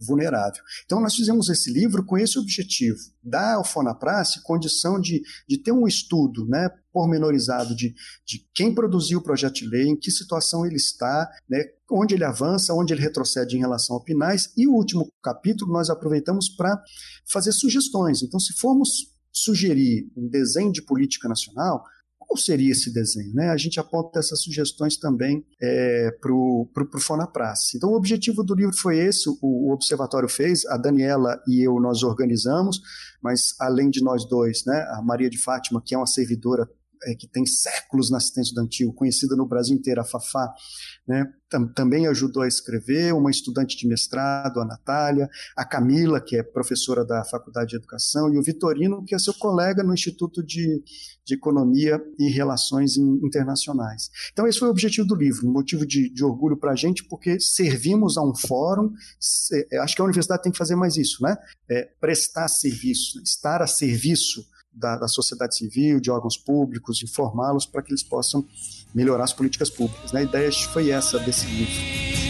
[SPEAKER 3] vulnerável. Então, nós fizemos esse livro com esse objetivo, dar ao Fonaprace condição de, de ter um estudo né, pormenorizado de, de quem produziu o projeto de lei, em que situação ele está, né, onde ele avança, onde ele retrocede em relação ao PINAIS, e o último capítulo nós aproveitamos para fazer sugestões. Então, se formos sugerir um desenho de política nacional, qual seria esse desenho? Né? A gente aponta essas sugestões também é, para o Fonaprace. Então, o objetivo do livro foi esse, o, o, Observatório fez, a Daniela e eu nós organizamos, mas além de nós dois, né, a Maria de Fátima, que é uma servidora é, que tem séculos na assistência estudantil, conhecida no Brasil inteiro, a Fafá, né, tam, também ajudou a escrever, uma estudante de mestrado, a Natália, a Camila, que é professora da Faculdade de Educação, e o Vitorino, que é seu colega no Instituto de, de Economia e Relações Internacionais. Então, esse foi o objetivo do livro, um motivo de, de orgulho para a gente, porque servimos a um fórum, se, acho que a universidade tem que fazer mais isso, né? É, prestar serviço, estar a serviço da, da sociedade civil, de órgãos públicos, informá-los para que eles possam melhorar as políticas públicas. Né? A ideia foi essa desse livro.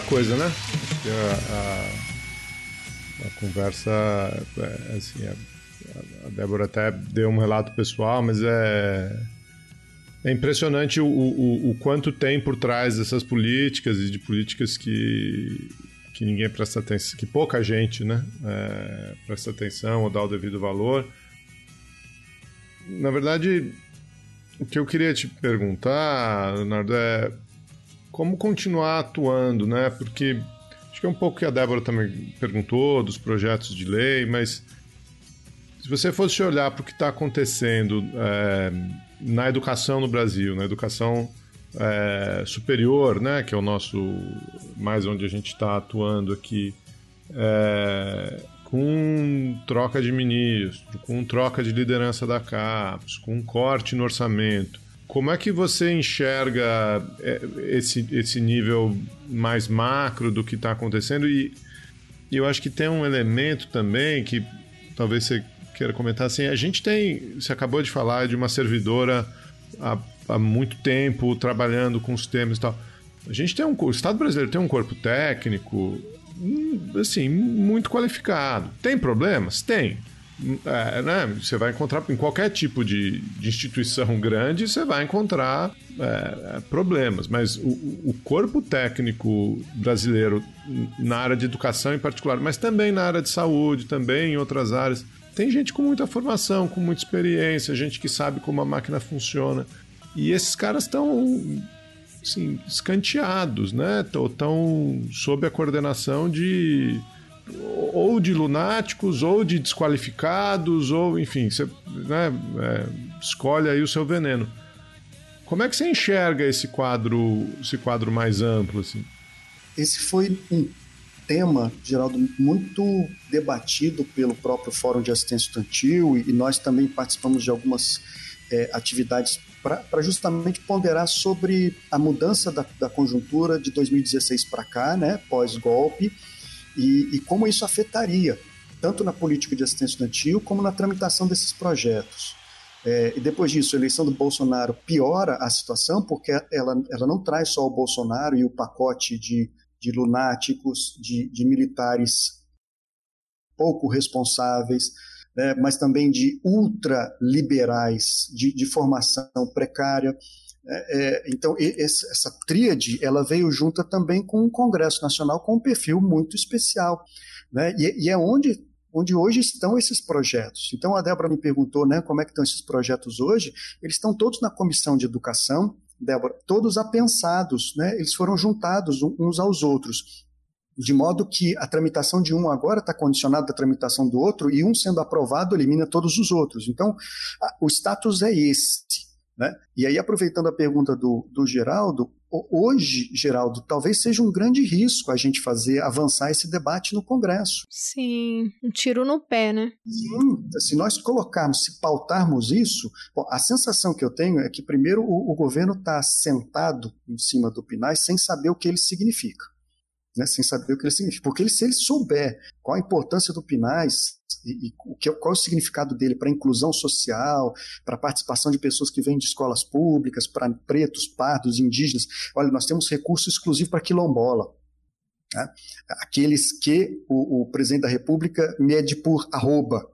[SPEAKER 4] Coisa, né? A, a, a conversa, é, assim, a, a, Débora até deu um relato pessoal, mas é, é impressionante o, o, o quanto tem por trás dessas políticas e de políticas que, que ninguém presta atenção, que pouca gente, né, é, presta atenção ou dá o devido valor. Na verdade, o que eu queria te perguntar, Leonardo, é como continuar atuando, né? Porque acho que é um pouco que a Débora também perguntou dos projetos de lei, mas se você fosse olhar para o que está acontecendo é, na educação no Brasil, na educação é, superior, né, que é o nosso mais onde a gente está atuando aqui, é, com troca de ministro, com troca de liderança da CAPES, com corte no orçamento. Como é que você enxerga é, esse, esse nível mais macro do que está acontecendo? E, eu acho que tem um elemento também que talvez você queira comentar assim. A gente tem, você acabou de falar de uma servidora há, há muito tempo trabalhando com os temas e tal. A gente tem um, o Estado brasileiro tem um corpo técnico, hum, assim, muito qualificado. Tem problemas? Tem. É, né? Você vai encontrar em qualquer tipo de, de instituição grande, você vai encontrar é, problemas. Mas o, o, corpo técnico brasileiro, na área de educação em particular, mas também na área de saúde, também em outras áreas, tem gente com muita formação, com muita experiência, gente que sabe como a máquina funciona. E esses caras estão assim, escanteados, né? Estão sob a coordenação de ou de lunáticos, ou de desqualificados, ou enfim, você né, é, escolhe aí o seu veneno. Como é que você enxerga esse quadro, esse quadro mais amplo assim?
[SPEAKER 3] Esse foi um tema, Geraldo, muito debatido pelo próprio Fórum de Assistência Estudantil e nós também participamos de algumas é, atividades para justamente ponderar sobre a mudança da, da conjuntura de 2016 para cá, né, pós-golpe, e, e como isso afetaria tanto na política de assistência estudantil como na tramitação desses projetos. É, e depois disso, a eleição do Bolsonaro piora a situação, porque ela, ela não traz só o Bolsonaro e o pacote de, de lunáticos, de, de militares pouco responsáveis, né, mas também de ultraliberais, de, de formação precária. É, é, então, essa tríade ela veio junta também com o Congresso Nacional com um perfil muito especial. Né? E, e, é onde, onde hoje estão esses projetos. Então, a Débora me perguntou né, como é que estão esses projetos hoje. Eles estão todos na Comissão de Educação, Débora, todos apensados, né? eles foram juntados uns aos outros de modo que a tramitação de um agora está condicionada à tramitação do outro, e um sendo aprovado elimina todos os outros. Então, o status é esse. Né? E aí, aproveitando a pergunta do, do Geraldo, hoje, Geraldo, talvez seja um grande risco a gente fazer avançar esse debate no Congresso.
[SPEAKER 2] Sim, um tiro no pé, né?
[SPEAKER 3] Sim, se nós colocarmos, se pautarmos isso, bom, a sensação que eu tenho é que, primeiro, o, o governo está sentado em cima do Pinais sem saber o que ele significa né, sem saber o que ele significa. Porque ele, se ele souber qual a importância do Pinais e, e qual é o significado dele para a inclusão social, para a participação de pessoas que vêm de escolas públicas, para pretos, pardos, indígenas. Olha, nós temos recurso exclusivo para quilombola. Né? Aqueles que o, o, presidente da República mede por arroba.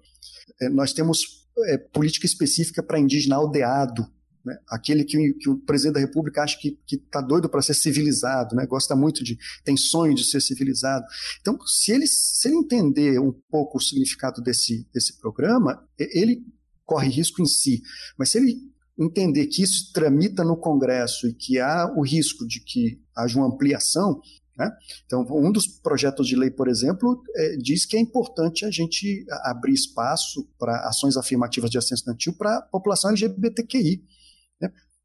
[SPEAKER 3] É, nós temos é, política específica para indígena aldeado, né? Aquele que, que, o presidente da República acha que está doido para ser civilizado, né? gosta muito de. tem sonho de ser civilizado. Então, se ele, se ele entender um pouco o significado desse, desse programa, ele corre risco em si. Mas se ele entender que isso tramita no Congresso e que há o risco de que haja uma ampliação, né? Então, um dos projetos de lei, por exemplo, é, diz que é importante a gente abrir espaço para ações afirmativas de assistência estudantil para a população LGBTQI.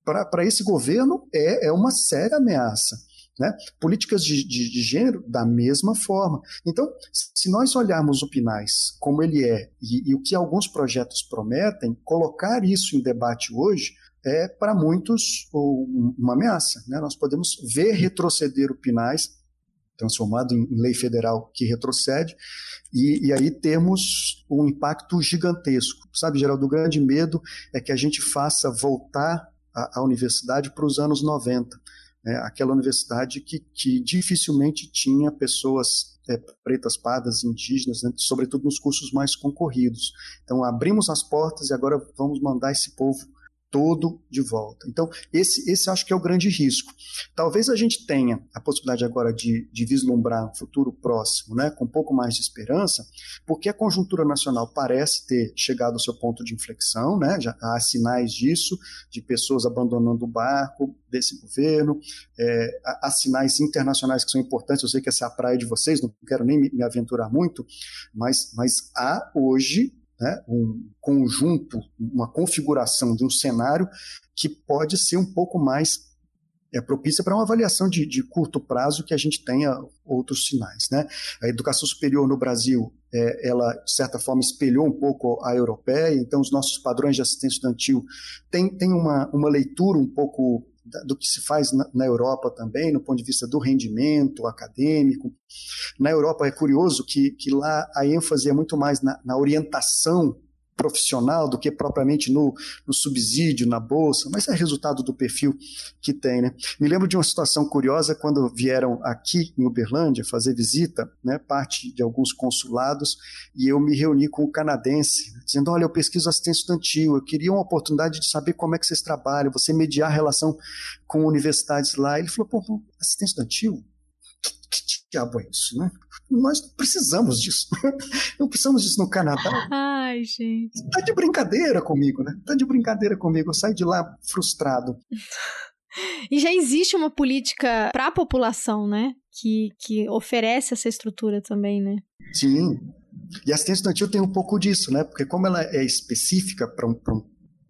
[SPEAKER 3] Para esse governo, é, é uma séria ameaça. Né? Políticas de, de, de, gênero, da mesma forma. Então, se nós olharmos o PINAIS como ele é e, e o que alguns projetos prometem, colocar isso em debate hoje é, para muitos, uma ameaça. Né? Nós podemos ver retroceder o PINAIS, transformado em lei federal que retrocede, e, e, aí temos um impacto gigantesco. Sabe, Geraldo, o grande medo é que a gente faça voltar a, a universidade para os anos 90. Né? Aquela universidade que, que dificilmente tinha pessoas é, pretas, pardas, indígenas, né? sobretudo nos cursos mais concorridos. Então, abrimos as portas e agora vamos mandar esse povo todo de volta. Então, esse, esse acho que é o grande risco. Talvez a gente tenha a possibilidade agora de, de vislumbrar um futuro próximo, né, com um pouco mais de esperança, porque a conjuntura nacional parece ter chegado ao seu ponto de inflexão, né, já há sinais disso, de pessoas abandonando o barco desse governo, é, há sinais internacionais que são importantes, eu sei que essa é a praia de vocês, não quero nem me, aventurar muito, mas, mas há hoje né, um conjunto, uma configuração de um cenário que pode ser um pouco mais é propícia para uma avaliação de, de, curto prazo que a gente tenha outros sinais. Né? A educação superior no Brasil, é, ela, de certa forma, espelhou um pouco a europeia, então os nossos padrões de assistência estudantil têm, têm uma, uma leitura um pouco do que se faz na, na, Europa também, no ponto de vista do rendimento acadêmico. Na Europa é curioso que, que lá a ênfase é muito mais na, na orientação profissional do que propriamente no, no, subsídio, na bolsa, mas é resultado do perfil que tem. Né? Me lembro de uma situação curiosa quando vieram aqui em Uberlândia fazer visita, né, parte de alguns consulados, e eu me reuni com o um canadense, dizendo: Olha, eu pesquiso assistência estudantil, eu queria uma oportunidade de saber como é que vocês trabalham, você mediar a relação com universidades lá. Ele falou: Pô, assistência estudantil? Diabo é isso, né? Nós precisamos disso. [LAUGHS] Não precisamos disso no Canadá.
[SPEAKER 2] Ai, gente.
[SPEAKER 3] Tá de brincadeira comigo, né? Tá de brincadeira comigo. Eu saio de lá frustrado. [LAUGHS]
[SPEAKER 2] E já existe uma política para a população, né? Que, que oferece essa estrutura também, né?
[SPEAKER 3] Sim. E a assistência estudantil tem um pouco disso, né? Porque como ela é específica para um, um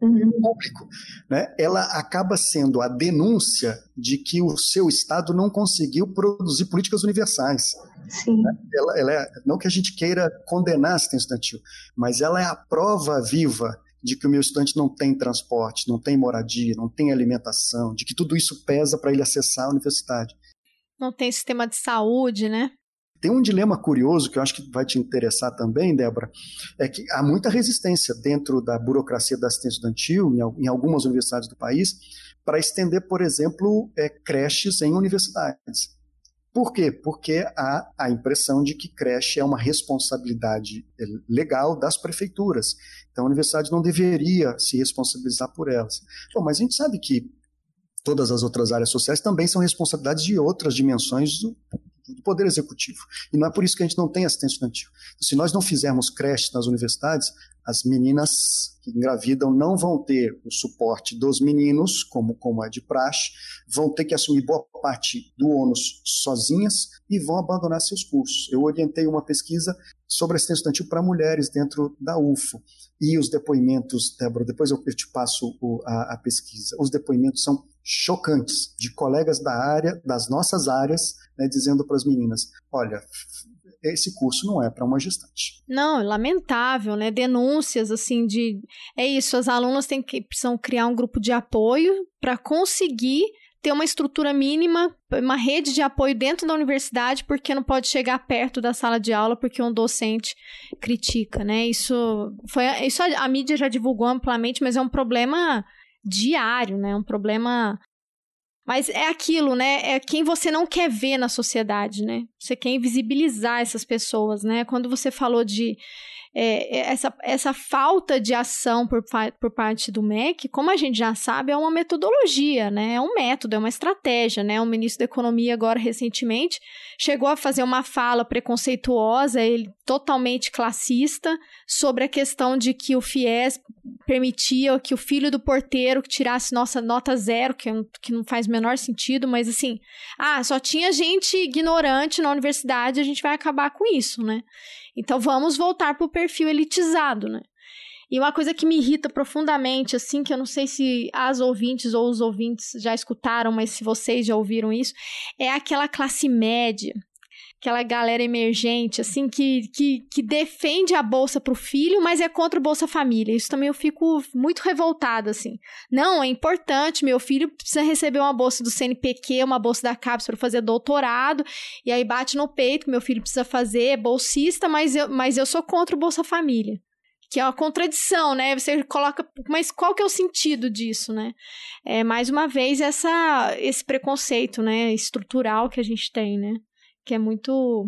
[SPEAKER 3] uhum. público, né, ela acaba sendo a denúncia de que o seu Estado não conseguiu produzir políticas universais.
[SPEAKER 5] Sim. Né?
[SPEAKER 3] Ela, ela é, não que a gente queira condenar a assistência estudantil, mas ela é a prova viva de que o meu estudante não tem transporte, não tem moradia, não tem alimentação, de que tudo isso pesa para ele acessar a universidade.
[SPEAKER 2] Não tem sistema de saúde, né?
[SPEAKER 3] Tem um dilema curioso que eu acho que vai te interessar também, Débora, é que há muita resistência dentro da burocracia da assistência estudantil, em, algumas universidades do país, para estender, por exemplo, é, creches em universidades. Por quê? Porque há a impressão de que creche é uma responsabilidade é, legal das prefeituras. Então a universidade não deveria se responsabilizar por elas. Bom, mas a gente sabe que todas as outras áreas sociais também são responsabilidades de outras dimensões do, Poder Executivo. E não é por isso que a gente não tem assistência estudantil. Se nós não fizermos creches nas universidades, as meninas que engravidam não vão ter o suporte dos meninos, como, como é de praxe, vão ter que assumir boa parte do ônus sozinhas e vão abandonar seus cursos. Eu orientei uma pesquisa sobre assistência estudantil para mulheres dentro da UFO. E os depoimentos, Débora, depois eu, te passo o, a, a pesquisa, os depoimentos são chocantes de colegas da área, das nossas áreas, né, dizendo para as meninas: olha, esse curso não é para uma gestante.
[SPEAKER 2] Não, lamentável, né? Denúncias assim de é isso, as alunas têm que precisam criar um grupo de apoio para conseguir ter uma estrutura mínima, uma rede de apoio dentro da universidade, porque não pode chegar perto da sala de aula porque um docente critica, né? Isso foi isso a, a mídia já divulgou amplamente, mas é um problema diário, né? Um problema mas é aquilo, né? É quem você não quer ver na sociedade, né? Você quer invisibilizar essas pessoas, né? Quando você falou de é, é, essa, essa falta de ação por, por parte do MEC, como a gente já sabe, é uma metodologia, né? É um método, é uma estratégia, né? O ministro da Economia, agora recentemente, chegou a fazer uma fala preconceituosa, ele totalmente classista, sobre a questão de que o FIES permitia que o filho do porteiro tirasse nossa nota zero, que, que não faz o menor sentido, mas assim, ah, só tinha gente ignorante na universidade, a gente vai acabar com isso, né? Então vamos voltar para o perfil elitizado, né? E uma coisa que me irrita profundamente, assim, que eu não sei se as ouvintes ou os ouvintes já escutaram, mas se vocês já ouviram isso, é aquela classe média aquela galera emergente, assim, que, que, que defende a bolsa pro filho, mas é contra o Bolsa Família. Isso também eu fico muito revoltada, assim. Não, é importante, meu filho precisa receber uma bolsa do CNPq, uma bolsa da CAPES para fazer doutorado, e aí bate no peito que meu filho precisa fazer, é bolsista, mas eu, mas eu sou contra o Bolsa Família que é uma contradição, né? Você coloca, mas qual que é o sentido disso, né? É mais uma vez essa esse preconceito, né, estrutural que a gente tem, né? Que é muito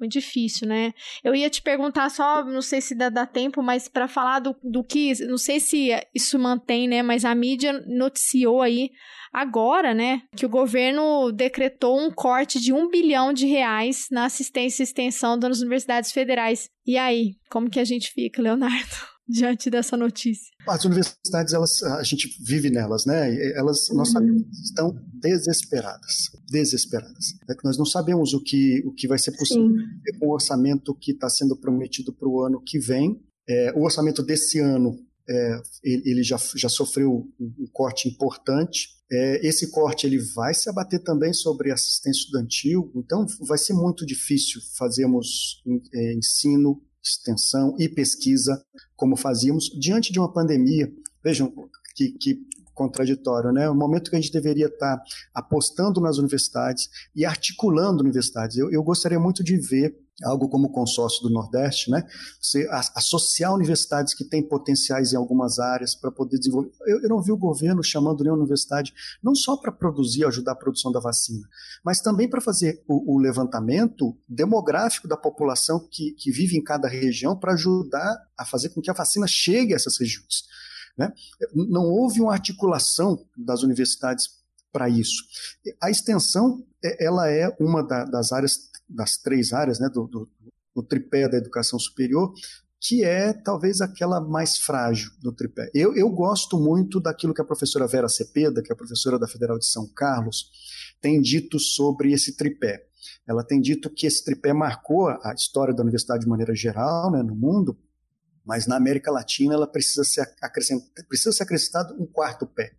[SPEAKER 2] muito difícil, né? Eu ia te perguntar só, não sei se dá, dá tempo, mas para falar do, do que, não sei se isso mantém, né? Mas a mídia noticiou aí agora, né, que o governo decretou um corte de um bilhão de reais na assistência e extensão das universidades federais. E aí, como que a gente fica, Leonardo? [LAUGHS] diante dessa notícia?
[SPEAKER 3] As universidades, elas, a gente vive nelas, né? Elas, nós sabemos, uhum. estão desesperadas, desesperadas. É que nós não sabemos o que, o que vai ser possível Sim. com o orçamento que está sendo prometido para o ano que vem. É, o orçamento desse ano, é, ele já, já sofreu um corte importante. É, esse corte ele vai se abater também sobre assistência estudantil, então vai ser muito difícil fazermos é, ensino extensão e pesquisa, como fazíamos, diante de uma pandemia. Vejam que, que contraditório, né? O momento que a gente deveria estar apostando nas universidades e articulando universidades. Eu, eu gostaria muito de ver algo como o consórcio do Nordeste, né? Você associar universidades que têm potenciais em algumas áreas para poder desenvolver. Eu, eu, não vi o governo chamando nenhuma universidade não só para produzir, ajudar a produção da vacina, mas também para fazer o, o, levantamento demográfico da população que, que vive em cada região para ajudar a fazer com que a vacina chegue a essas regiões. Né? Não houve uma articulação das universidades para isso. A extensão, ela é uma da, das áreas, das três áreas, né, do, do, do, tripé da educação superior, que é talvez aquela mais frágil do tripé. Eu, eu gosto muito daquilo que a professora Vera Cepeda, que é professora da Federal de São Carlos, tem dito sobre esse tripé. Ela tem dito que esse tripé marcou a história da universidade de maneira geral, né, no mundo, mas na América Latina ela precisa ser, precisa ser acrescentado um quarto pé,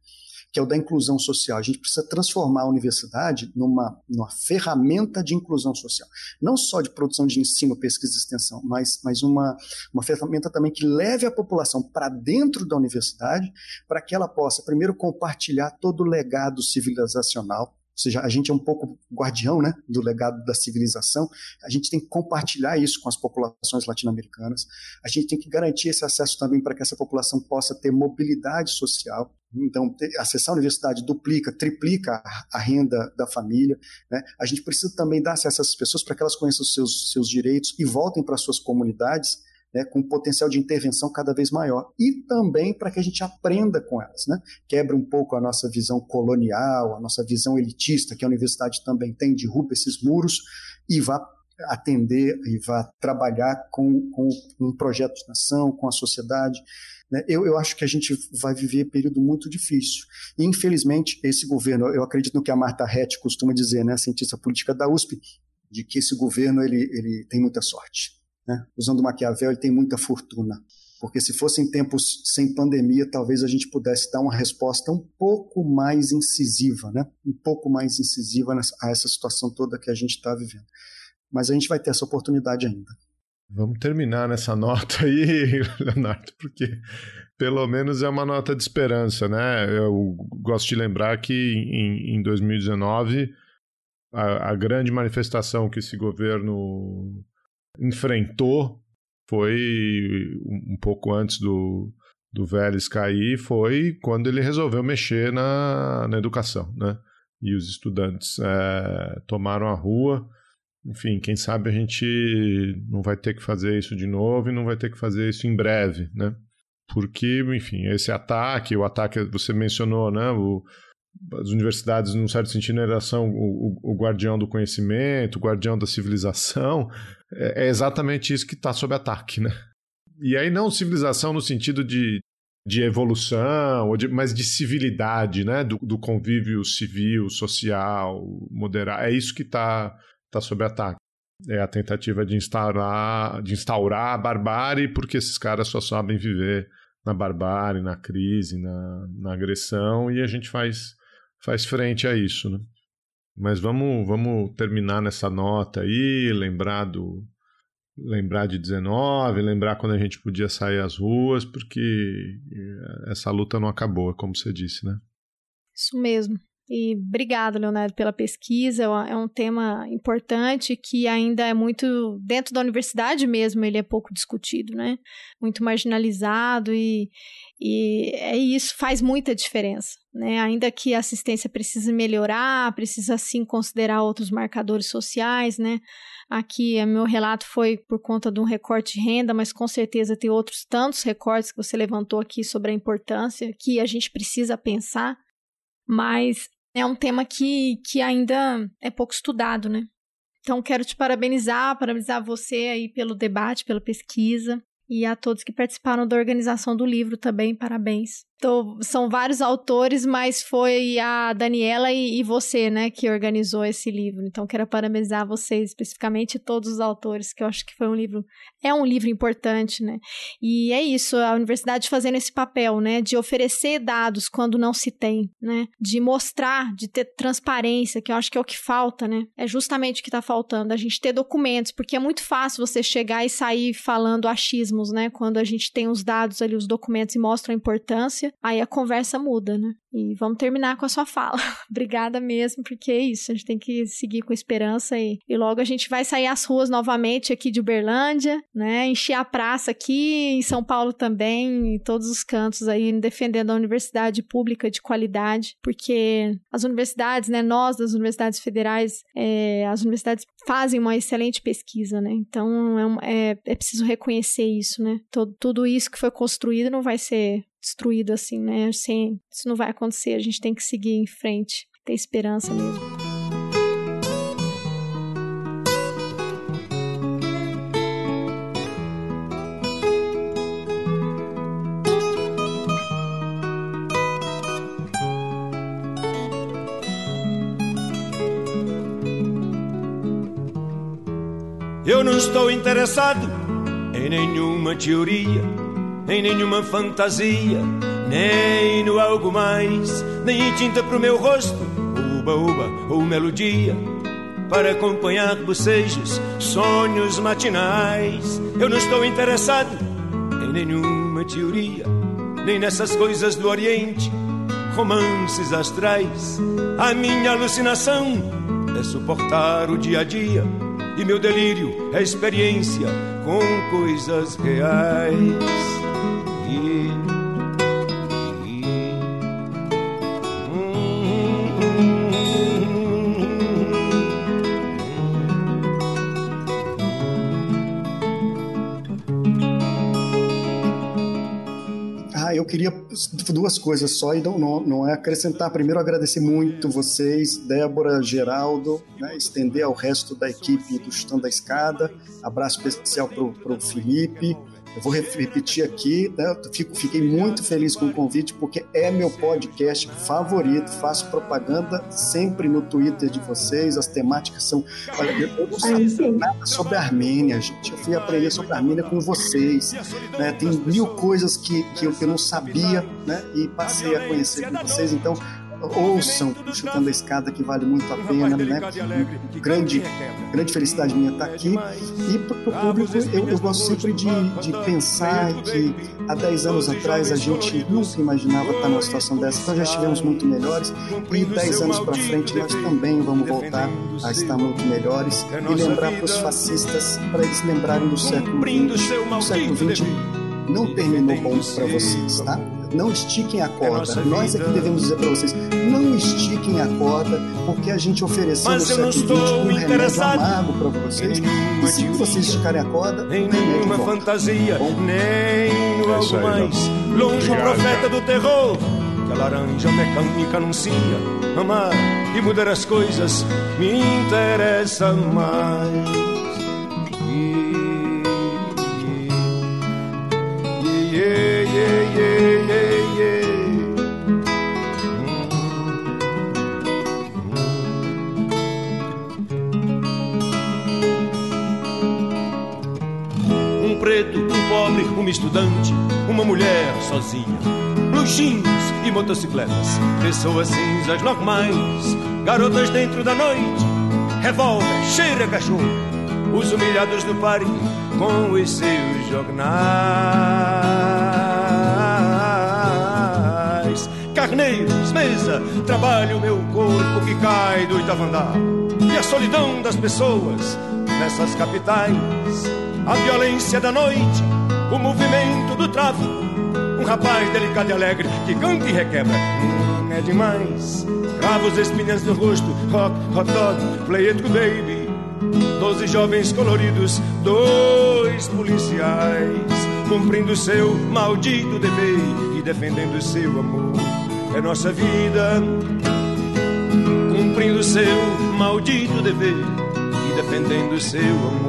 [SPEAKER 3] que é o da inclusão social. A gente precisa transformar a universidade numa, numa ferramenta de inclusão social. Não só de produção de ensino, pesquisa e extensão, mas, mas uma, uma ferramenta também que leve a população para dentro da universidade, para que ela possa, primeiro, compartilhar todo o legado civilizacional ou seja, a gente é um pouco guardião né, do legado da civilização, a gente tem que compartilhar isso com as populações latino-americanas, a gente tem que garantir esse acesso também para que essa população possa ter mobilidade social, então, acessar a universidade duplica, triplica a, renda da família. Né? A gente precisa também dar acesso a essas pessoas para que elas conheçam os seus, seus direitos e voltem para suas comunidades né, com potencial de intervenção cada vez maior. E também para que a gente aprenda com elas, né? quebre um pouco a nossa visão colonial, a nossa visão elitista, que a universidade também tem, derruba esses muros e vá atender e vá trabalhar com, com um projeto de nação, com a sociedade. Né? Eu, eu acho que a gente vai viver um período muito difícil. E, infelizmente, esse governo, eu acredito no que a Marta Rett costuma dizer, né, cientista política da USP, de que esse governo ele, ele tem muita sorte. Né? Usando Maquiavel, ele tem muita fortuna. Porque se fossem tempos sem pandemia, talvez a gente pudesse dar uma resposta um pouco mais incisiva, né? um pouco mais incisiva a essa situação toda que a gente está vivendo. Mas a gente vai ter essa oportunidade ainda.
[SPEAKER 4] Vamos terminar nessa nota aí, [LAUGHS] Leonardo, porque pelo menos é uma nota de esperança, né? Eu gosto de lembrar que em, em 2019 a, a, grande manifestação que esse governo enfrentou foi um pouco antes do, do Vélez cair, foi quando ele resolveu mexer na, na educação, né? E os estudantes é, tomaram a rua. Enfim, quem sabe a gente não vai ter que fazer isso de novo e não vai ter que fazer isso em breve, né? Porque, enfim, esse ataque, o ataque você mencionou, né? O, as universidades, num certo sentido, elas são o, o, o guardião do conhecimento, o guardião da civilização. É, é exatamente isso que está sob ataque, né? E aí não civilização no sentido de, de evolução, de, mas de civilidade, né? Do, do, convívio civil, social, moderado. É isso que está tá sob ataque. É a tentativa de instaurar, de instaurar a barbárie, porque esses caras só sabem viver na barbárie, na crise, na, na agressão, e a gente faz faz frente a isso, né? Mas vamos, vamos terminar nessa nota aí, lembrar do lembrar de 19, lembrar quando a gente podia sair às ruas, porque essa luta não acabou, como você disse, né?
[SPEAKER 2] Isso mesmo. E obrigado, Leonardo, pela pesquisa. É um tema importante que ainda é muito dentro da universidade mesmo, ele é pouco discutido, né? Muito marginalizado e, e é isso faz muita diferença, né? Ainda que a assistência precise melhorar, precisa sim considerar outros marcadores sociais, né? Aqui, é, meu relato foi por conta de um recorte de renda, mas com certeza tem outros tantos recortes que você levantou aqui sobre a importância que a gente precisa pensar, mas é um tema que, que ainda é pouco estudado, né? Então, quero te parabenizar, parabenizar você aí pelo debate, pela pesquisa e a todos que participaram da organização do livro também, parabéns. Então, são vários autores, mas foi a Daniela e, e, você, né, que organizou esse livro. Então, quero parabenizar vocês, especificamente todos os autores, que eu acho que foi um livro, é um livro importante, né? E é isso, a universidade fazendo esse papel, né, de oferecer dados quando não se tem, né, de mostrar, de ter transparência, que eu acho que é o que falta, né? É justamente o que está faltando, a gente ter documentos, porque é muito fácil você chegar e sair falando achismos, né? Quando a gente tem os dados ali, os documentos e mostram a importância aí a conversa muda, né? E vamos terminar com a sua fala. [LAUGHS] Obrigada mesmo, porque é isso, a gente tem que seguir com esperança e, e logo a gente vai sair às ruas novamente aqui de Uberlândia, né? Encher a praça aqui em São Paulo também, em todos os cantos aí, defendendo a universidade pública de qualidade, porque as universidades, né? Nós das universidades federais, é, as universidades fazem uma excelente pesquisa, né? Então é, é, é preciso reconhecer isso, né? Todo, tudo isso que foi construído não vai ser destruído assim, né? Sem, isso não vai acontecer, a gente tem que seguir em frente, ter esperança mesmo.
[SPEAKER 6] Eu não estou interessado em nenhuma teoria em nenhuma fantasia, nem no algo mais, nem em tinta pro meu rosto, uba uba ou melodia, para acompanhar bocejos, sonhos matinais. Eu não estou interessado em nenhuma teoria, nem nessas coisas do Oriente, romances astrais. A minha alucinação é suportar o dia a dia. E meu delírio é experiência com coisas reais.
[SPEAKER 3] Queria duas coisas só e não, não é acrescentar. Primeiro, agradecer muito vocês, Débora, Geraldo, né, estender ao resto da equipe do Chutando da Escada. Abraço especial para o Felipe, eu vou repetir aqui, né? Fico, fiquei muito feliz com o convite, porque é meu podcast favorito. Faço propaganda sempre no Twitter de vocês. As temáticas são. Olha, eu não sabia nada sobre a Armênia, gente. Eu fui aprender sobre a Armênia com vocês. Né? Tem mil coisas que, que eu, que eu não sabia, né? E passei a conhecer com vocês. Então, ouçam o Chutando a Escada, que vale muito a pena, né? Grande, grande felicidade minha estar aqui. E para o público, eu, eu, gosto sempre de, de pensar que há 10 anos atrás a gente nunca imaginava estar numa situação dessa, então já estivemos muito melhores. E 10 anos para frente nós também vamos voltar a estar muito melhores e lembrar para os fascistas, para eles lembrarem do século XX. O século XX não terminou bom para vocês, tá? Não estiquem a é corda. Nós é que devemos dizer para vocês: não estiquem a corda, porque a gente ofereceu no século XX um remédio amargo para vocês. E se vocês esticarem a corda,
[SPEAKER 6] nem nenhuma fantasia, Bom, nem no é algo mais. Longe o profeta do terror, que a laranja mecânica anuncia. Amar e mudar as coisas me interessa mais. Uma estudante, uma mulher sozinha. Blue jeans e motocicletas, pessoas cinzas normais, garotas dentro da noite, revólver, cheira cachorro, os humilhados do parque com os seus jornais. carneiros, mesa, trabalho meu corpo que cai do Itavandá. E a solidão das pessoas nessas capitais, a violência da noite, o movimento do tráfico. Um rapaz delicado e alegre que canta e requebra. Hum, é demais. Cravos espinhas no rosto, rock, hot dog, play it baby. Doze jovens coloridos, dois policiais, cumprindo seu maldito dever e defendendo seu amor. É nossa vida, cumprindo seu maldito dever e defendendo seu amor.